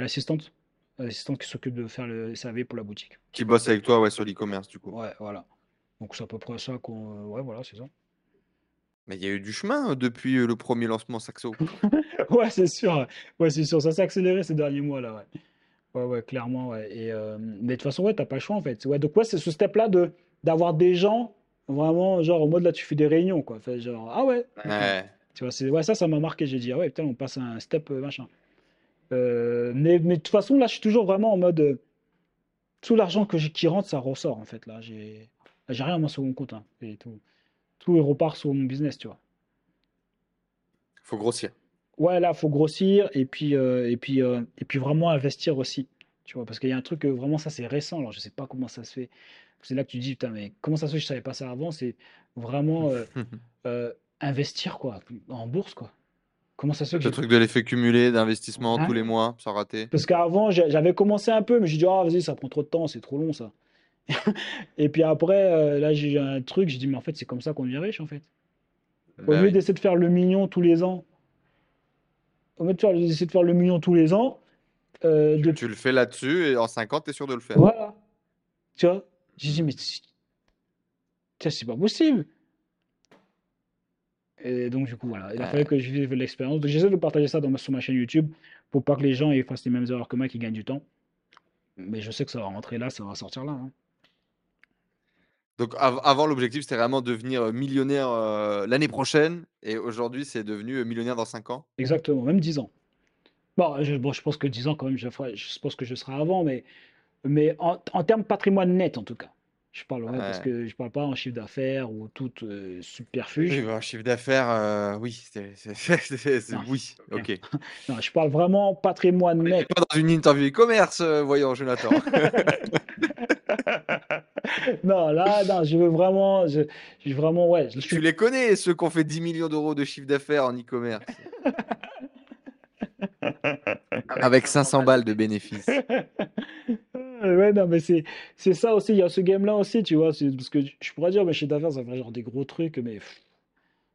l'assistante, l'assistante qui s'occupe de faire le SAV pour la boutique. Qui bosse avec toi, ouais, sur l'e-commerce, du coup. Ouais, voilà. Donc c'est à peu près ça qu'on, ouais, voilà, c'est ça. Mais il y a eu du chemin euh, depuis euh, le premier lancement Saxo. Ouais, c'est sûr. Ouais, c'est sûr. Ça s'est accéléré ces derniers mois là, ouais. Ouais, ouais, clairement, ouais. Et euh, mais de toute façon, ouais, t'as pas le choix en fait. Ouais, donc ouais, c'est ce step-là de d'avoir des gens vraiment genre en mode là, tu fais des réunions quoi. Fait genre ah ouais. Ouais. Tu vois, c'est ouais, ça, ça m'a marqué. J'ai dit ah ouais, putain, on passe à un step euh, machin. Euh, mais mais de toute façon, là, je suis toujours vraiment en mode euh, tout l'argent que qui rentre, ça ressort en fait. Là, j'ai rien moi sur mon compte hein, et tout. Tout repart sur mon business, tu vois. Faut grossir. Ouais, là, faut grossir et puis, euh, et puis, et puis vraiment investir aussi. Tu vois, parce qu'il y a un truc, vraiment, ça, c'est récent. Alors, je sais pas comment ça se fait. C'est là que tu dis, putain, mais comment ça se fait? Je savais pas ça avant? C'est vraiment investir, quoi, en bourse, quoi. Comment ça se fait que Ce j'ai... truc de l'effet cumulé d'investissement tous Ouais. les mois, sans rater. Parce qu'avant, j'avais commencé un peu, mais j'ai dit, ah, vas-y, ça prend trop de temps, c'est trop long, ça. Et puis après, euh, là, j'ai eu un truc, j'ai dit, mais en fait, c'est comme ça qu'on devient riche, en fait. Au Bah lieu oui. d'essayer de faire le million tous les ans, au lieu d'essayer de faire le million tous les ans, euh, de Tu le fais là-dessus et en 50, t'es sûr de le faire. Voilà. Tu vois? J'ai dit, mais c'est pas possible. Et donc, du coup, voilà. Il a Ouais. fallu que je vive l'expérience. Donc, j'essaie de partager ça dans ma- sur ma chaîne YouTube pour pas que les gens ils fassent les mêmes erreurs que moi, qui gagnent du temps. Mais je sais que ça va rentrer là, ça va sortir là. hein. Donc av- avant, l'objectif, c'était vraiment devenir euh, millionnaire euh, l'année prochaine. Et aujourd'hui, c'est devenu euh, millionnaire dans 5 ans. Exactement, même 10 ans. Bon, je, bon, je pense que 10 ans, quand même, je, ferai- je pense que je serai avant, mais, mais en, en termes patrimoine net, en tout cas. Je parle, ouais, parce que je parle pas en chiffre d'affaires ou tout euh, Oui, subterfuge. bah, chiffre d'affaires, euh, oui. c'est- c'est- c'est- c'est- c'est- Non, oui, ok. Non, je parle vraiment patrimoine On net. pas dans une interview e-commerce, euh, voyons, Jonathan. Non, là, non, je veux vraiment, je, je vraiment, ouais, je tu les connais, ceux qui ont fait 10 millions d'euros de chiffre d'affaires en e-commerce. Avec 500 balles de bénéfices. Ouais, non, mais c'est c'est ça aussi. Il y a ce game-là aussi, tu vois. c'est- Parce que je pourrais dire, mais chez d'affaires, ça fait genre des gros trucs, mais pff,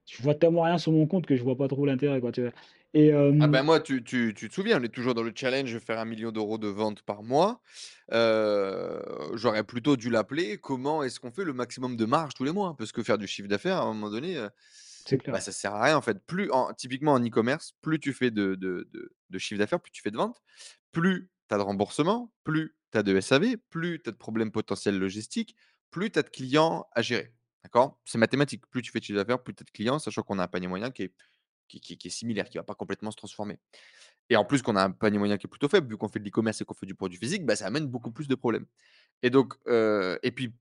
je vois tellement rien sur mon compte que je vois pas trop l'intérêt, quoi, tu vois. Et euh, Ah ben moi, tu, tu, tu te souviens, on est toujours dans le challenge de faire un million d'euros de ventes par mois. Euh, J'aurais plutôt dû l'appeler comment est-ce qu'on fait le maximum de marge tous les mois? Parce que faire du chiffre d'affaires, à un moment donné, euh, c'est clair. bah, ça sert à rien en fait. Plus en, typiquement en e-commerce, plus tu fais de, de, de, de chiffre d'affaires, plus tu fais de ventes, plus de remboursement, plus tu as de SAV, plus tu as de problèmes potentiels logistiques, plus tu as de clients à gérer. D'accord? C'est mathématique. Plus tu fais de chiffre d'affaires, plus tu as de clients, sachant qu'on a un panier moyen qui est, qui, est similaire, qui ne va pas complètement se transformer. Et en plus qu'on a un panier moyen qui est plutôt faible, vu qu'on fait de l'e-commerce et qu'on fait du produit physique, bah, ça amène beaucoup plus de problèmes. Et donc, euh, et puis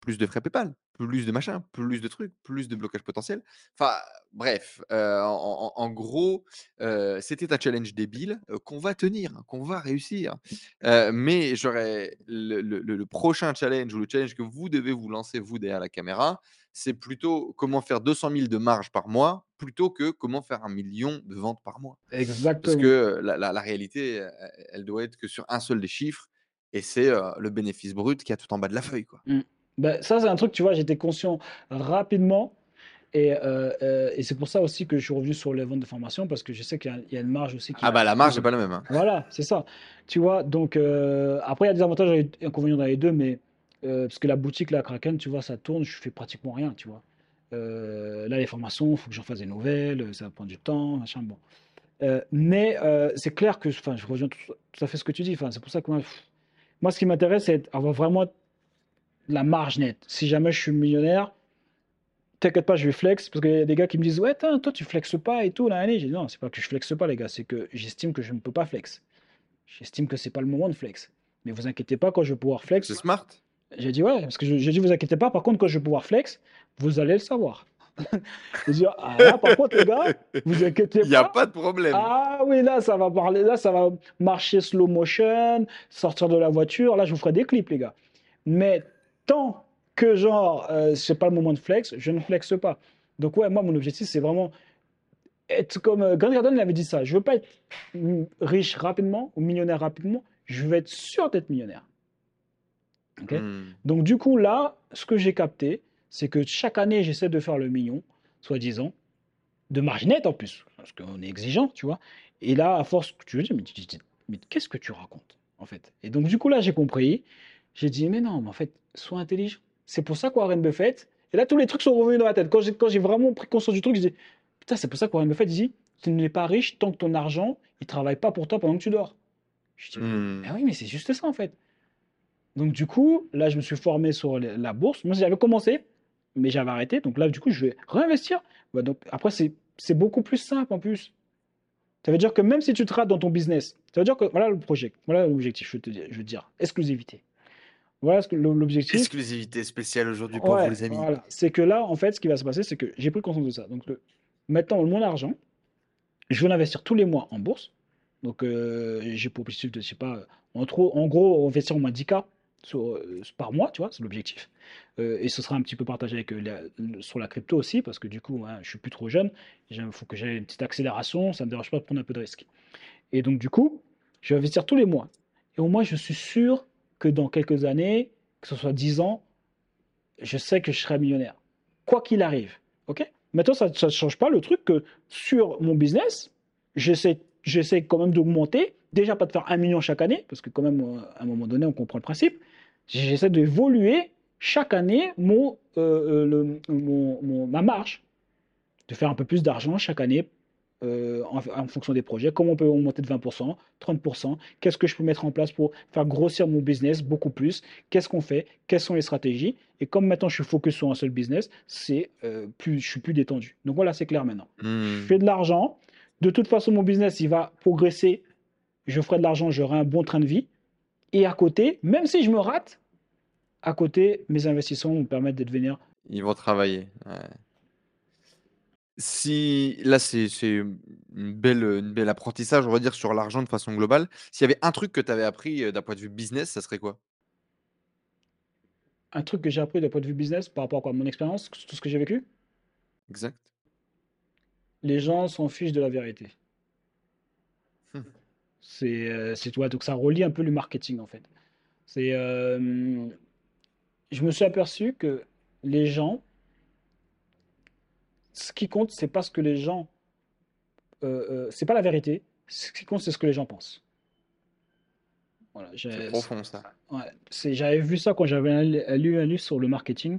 plus de frais PayPal, plus de machin, plus de trucs, plus de blocages potentiels. Enfin, bref, euh, en, gros, euh, c'était un challenge débile euh, qu'on va tenir, hein, qu'on va réussir. Mais j'aurais le, le- le- le prochain challenge ou le challenge que vous devez vous lancer, vous, derrière la caméra, c'est plutôt comment faire 200 000 de marge par mois plutôt que comment faire un million de ventes par mois. Parce Exactement. que la, la- la réalité, elle doit être que sur un seul des chiffres, et c'est le bénéfice brut qui a tout en bas de la feuille. Quoi. Mm. Ben, ça, c'est un truc, tu vois, j'étais conscient rapidement. Et, euh, euh, et c'est pour ça aussi que je suis revenu sur les ventes de formation, parce que je sais qu'il y a, il y a une marge aussi qui Ah bah la marge n'est pas la même. hein. Voilà, c'est ça. Tu vois, donc euh, après, il y a des avantages et des inconvénients dans les deux, mais parce que la boutique, là, Kraken, tu vois, ça tourne, je fais pratiquement rien, tu vois. Là, les formations, il faut que j'en fasse des nouvelles, ça va prendre du temps, machin, bon. Mais c'est clair que, enfin, je reviens tout, tout à fait ce que tu dis, enfin, c'est pour ça que moi, pff, moi, ce qui m'intéresse, c'est avoir vraiment la marge nette. Si jamais je suis millionnaire, t'inquiète pas, je vais flex, parce qu'il y a des gars qui me disent, ouais, tain, toi, tu flexes pas et tout, là, J'ai dit, non, c'est pas que je flexe pas, les gars, c'est que j'estime que je ne peux pas flex. J'estime que c'est pas le moment de flex. Mais vous inquiétez pas, quand je vais pouvoir flex, C'est smart. j'ai dit ouais, parce que je- j'ai dit vous inquiétez pas, par contre quand je vais pouvoir flex, vous allez le savoir. dit ah là par contre les gars, vous inquiétez Il n'y a pas. pas de problème. Ah oui là ça va parler, là ça va marcher slow motion, sortir de la voiture, là je vous ferai des clips les gars. Mais tant que genre euh, c'est pas le moment de flex, je ne flexe pas. Donc ouais moi mon objectif c'est vraiment être comme euh, Grant Cardone il avait dit ça. Je veux pas être riche rapidement ou millionnaire rapidement. Je veux être sûr d'être millionnaire. Ok? Hmm. donc du coup, là, ce que j'ai capté, c'est que chaque année, j'essaie de faire le million, soi-disant, de marge nette en plus, parce qu'on est exigeant, tu vois. Et là, à force, tu veux dire, mais qu'est-ce que tu racontes, en fait? Et donc du coup, là, j'ai compris. J'ai dit, mais non, mais en fait, sois intelligent. C'est pour ça qu'Warren Buffett, et là, tous les trucs sont revenus dans ma tête. Quand j'ai, quand j'ai vraiment pris conscience du truc, je dis, putain, c'est pour ça qu'Warren Buffett dit, tu n'es pas riche tant que ton argent, il travaille pas pour toi pendant que tu dors. Je dis, Hmm. ah oui, mais c'est juste ça en fait. Donc du coup, là, je me suis formé sur la bourse. Moi, j'avais commencé, mais j'avais arrêté. Donc là, du coup, je vais réinvestir. Bah, donc, après, c'est c'est beaucoup plus simple en plus. Ça veut dire que même si tu te rates dans ton business, ça veut dire que voilà le projet, voilà l'objectif, je, te veux te dire, exclusivité. Voilà ce que l'objectif. Exclusivité spéciale aujourd'hui pour Ouais, vous les amis. voilà. C'est que là, en fait, ce qui va se passer, c'est que j'ai pris conscience de ça. Donc, le- maintenant, mon argent, je vais l'investir tous les mois en bourse. Donc, euh, j'ai pour objectif de, je sais pas, en, trop, en gros, investir au moins 10K sur, euh, par mois, tu vois, c'est l'objectif. Euh, et ce sera un petit peu partagé avec, la- sur la crypto aussi, parce que du coup, hein, je suis plus trop jeune. Il faut que j'ai une petite accélération, ça ne me dérange pas de prendre un peu de risque. Et donc, du coup, je vais investir tous les mois. Et au moins, je suis sûr que dans quelques années, que ce soit 10 ans, je sais que je serai millionnaire. Quoi qu'il arrive. OK? Maintenant, ça ne change pas le truc que sur mon business, j'essaie quand même d'augmenter. Déjà, pas de faire un million chaque année, parce que quand même, euh, à un moment donné, on comprend le principe. J'essaie d'évoluer chaque année mon, euh, euh, le- mon- ma marge, de faire un peu plus d'argent chaque année euh, en, en fonction des projets. Comment on peut augmenter de 20%, 30% Qu'est-ce que je peux mettre en place pour faire grossir mon business beaucoup plus? Qu'est-ce qu'on fait? Quelles sont les stratégies? Et comme maintenant je suis focus sur un seul business, c'est euh, plus, je suis plus détendu. Donc voilà, c'est clair maintenant. Hmm. Je fais de l'argent. De toute façon, mon business, il va progresser. Je ferai de l'argent, j'aurai un bon train de vie. Et à côté, même si je me rate, à côté, mes investissements vont me permettre de devenir Ils vont travailler. ouais. Si là, c'est c'est une belle, une belle apprentissage, on va dire, sur l'argent de façon globale. S'il y avait un truc que tu avais appris euh, d'un point de vue business, ça serait quoi? Un truc que j'ai appris d'un point de vue business par rapport à quoi? Mon expérience, tout ce que j'ai vécu? Exact. Les gens s'en fichent de la vérité. C'est, euh, c'est toi, donc ça relie un peu le marketing en fait. C'est, euh, je me suis aperçu que les gens, ce qui compte, c'est pas ce que les gens, euh, euh, c'est pas la vérité. Ce qui compte, c'est ce que les gens pensent. Voilà, C'est profond ça. ouais, j'avais vu ça quand j'avais lu un livre sur le marketing.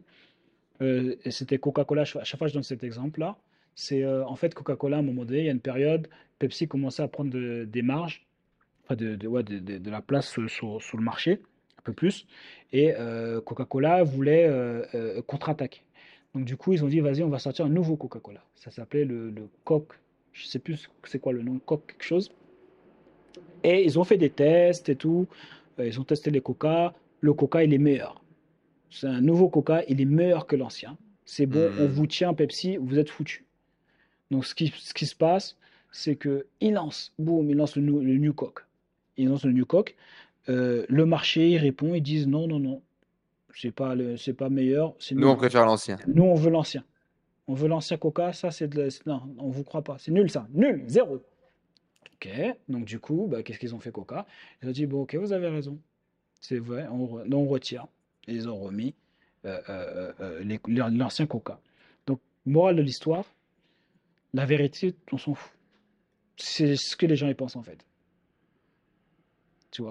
Euh, et c'était Coca-Cola. À chaque fois, je donne cet exemple-là. C'est euh, en fait Coca-Cola, à un moment donné, il y a une période, Pepsi commençait à prendre de- des marges, enfin de, de, ouais, de, de- de la place sur, sur- sur le marché, un peu plus. Et euh, Coca-Cola voulait contre-attaquer. Donc du coup, ils ont dit, vas-y, on va sortir un nouveau Coca-Cola. Ça s'appelait le, le Coke, je sais plus c'est quoi le nom, Coke quelque chose. Et ils ont fait des tests et tout. Euh, Ils ont testé les Coca. Le Coca, il est meilleur. C'est un nouveau Coca, il est meilleur que l'ancien. C'est bon, Mhm. on vous tient Pepsi, vous êtes foutu. Donc ce qui, ce qui se passe, c'est que il lance, boum, il lance le, le New Coke. Il lance le New Coke. Euh, le marché, il répond, ils disent non, non, non, c'est pas le, c'est pas meilleur, c'est Nous, on préfère l'ancien. Nous, on veut l'ancien. On veut l'ancien Coca, ça c'est de la- Non, on vous croit pas. C'est nul ça. Nul, zéro. Ok, donc du coup, bah, qu'est-ce qu'ils ont fait Coca? Ils ont dit, bon, ok, vous avez raison. C'est vrai, on, re- on retire. Et ils ont remis euh, euh, euh, les- l'ancien Coca. Donc, morale de l'histoire, la vérité, on s'en fout. C'est ce que les gens y pensent en fait.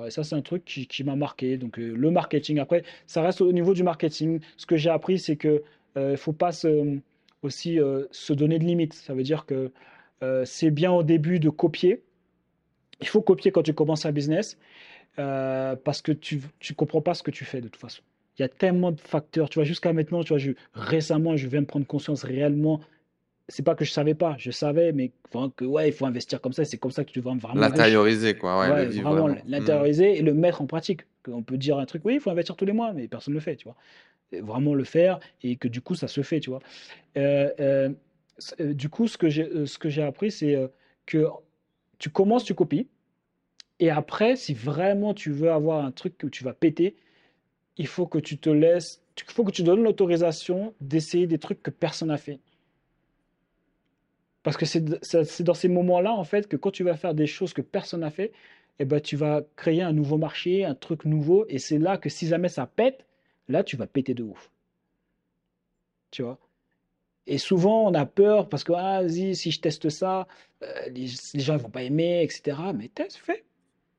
Et ça, c'est un truc qui, qui m'a marqué. Donc, euh, le marketing, après, ça reste au niveau du marketing. Ce que j'ai appris, c'est que euh, il faut pas se- aussi euh, se donner de limites. Ça veut dire que euh, c'est bien au début de copier. Il faut copier quand tu commences un business euh, parce que tu ne comprends pas ce que tu fais de toute façon. Il y a tellement de facteurs. Tu vois, jusqu'à maintenant, tu vois, je, récemment, je viens de prendre conscience réellement. C'est pas que je savais pas, je savais, mais enfin, que ouais, il faut investir comme ça. C'est comme ça que tu vas vraiment. L'intérioriser, quoi. Ouais, Ouais, vraiment vraiment. L'intérioriser et le mettre en pratique. On peut dire un truc, oui, il faut investir tous les mois, mais personne ne le fait, tu vois. Et Vraiment le faire et que du coup, ça se fait, tu vois. Euh, euh, euh, du coup, ce que j'ai, ce que j'ai appris, c'est que tu commences, tu copies, et après, si vraiment tu veux avoir un truc que tu vas péter, il faut que tu te laisses, il faut que tu donnes l'autorisation d'essayer des trucs que personne n'a fait. Parce que c'est dans ces moments-là, en fait, que quand tu vas faire des choses que personne n'a fait, eh ben, tu vas créer un nouveau marché, un truc nouveau, et c'est là que si jamais ça pète, là, tu vas péter de ouf. Tu vois? Et souvent, on a peur parce que, ah, vas-y, si je teste ça, euh, les, gens ne vont pas aimer, etc. Mais teste, fais.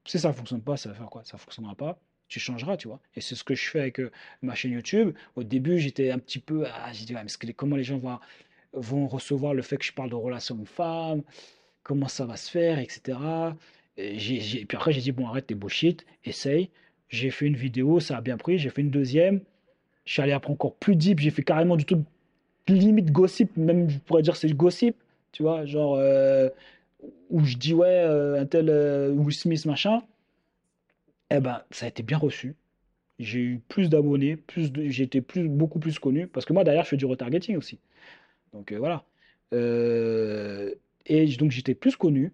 Si ça ne fonctionne pas, ça va faire quoi? Ça ne fonctionnera pas. Tu changeras, tu vois. Et c'est ce que je fais avec euh, ma chaîne YouTube. Au début, j'étais un petit peu, ah, j'ai dit, ouais, mais comment les gens vont, vont recevoir le fait que je parle de relations hommes-femmes? comment ça va se faire, etc. Et puis après, j'ai dit, bon, arrête tes bullshit, essaye. J'ai fait une vidéo, ça a bien pris. J'ai fait une deuxième. Je suis allé après encore plus deep. J'ai fait carrément du tout limite gossip, même je pourrais dire c'est gossip, tu vois, genre euh, où je dis ouais, euh, un tel euh, Will Smith machin. Eh ben, ça a été bien reçu. J'ai eu plus d'abonnés, plus été plus, beaucoup plus connu parce que moi derrière je fais du retargeting aussi. Donc euh, voilà. Euh, et donc j'étais plus connu.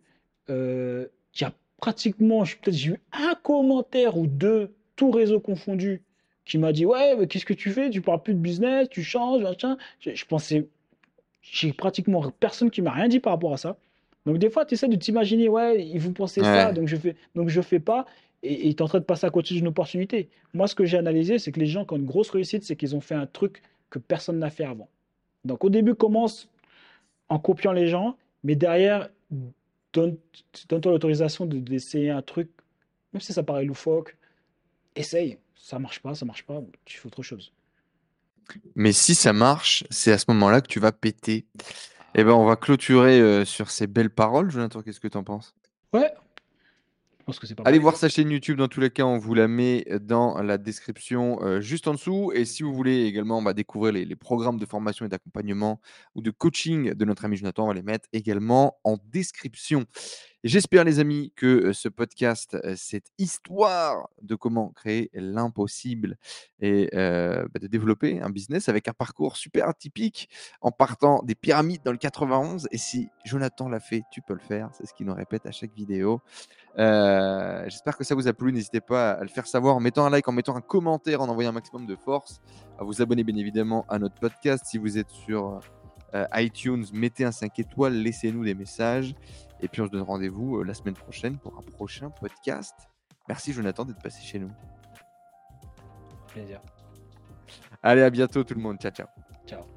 Euh, Il y a pratiquement, je- peut-être j'ai eu un commentaire ou deux, tout réseau confondu, qui m'a dit ouais, mais qu'est-ce que tu fais? Tu parles plus de business, tu changes, machin. Je, je pensais, j'ai pratiquement personne qui m'a rien dit par rapport à ça. Donc des fois, tu essaies de t'imaginer, ouais, ils vous pensez ça, Ouais. donc je fais, donc je fais pas, et tu es en train de passer à côté d'une opportunité. Moi, ce que j'ai analysé, c'est que les gens qui ont une grosse réussite, c'est qu'ils ont fait un truc que personne n'a fait avant. Donc au début, commence en copiant les gens, mais derrière, donne, donne-toi l'autorisation de- d'essayer un truc, même si ça paraît loufoque, essaye. Ça marche pas, ça marche pas, tu fais autre chose. Mais si ça marche, c'est à ce moment-là que tu vas péter. Eh ben, on va clôturer euh, sur ces belles paroles. Jonathan, qu'est-ce que tu en penses? Ouais, je pense que c'est pas Allez mal. voir sa chaîne YouTube. Dans tous les cas, on vous la met dans la description euh, juste en dessous. Et si vous voulez également bah, découvrir les, les programmes de formation et d'accompagnement ou de coaching de notre ami Jonathan, on va les mettre également en description. J'espère, les amis, que ce podcast, cette histoire de comment créer l'impossible et bah, de développer un business avec un parcours super atypique en partant des pyramides dans le 91. Et si Jonathan l'a fait, tu peux le faire. C'est ce qu'il nous répète à chaque vidéo. J'espère que ça vous a plu. N'hésitez pas à le faire savoir en mettant un like, en mettant un commentaire, en envoyant un maximum de force, à vous abonner bien évidemment à notre podcast. Si vous êtes sur iTunes, mettez un 5 étoiles, laissez-nous des messages. Et puis on se donne rendez-vous euh, la semaine prochaine pour un prochain podcast. Merci Jonathan d'être passé chez nous. Plaisir. Allez, à bientôt tout le monde. Ciao, ciao. Ciao.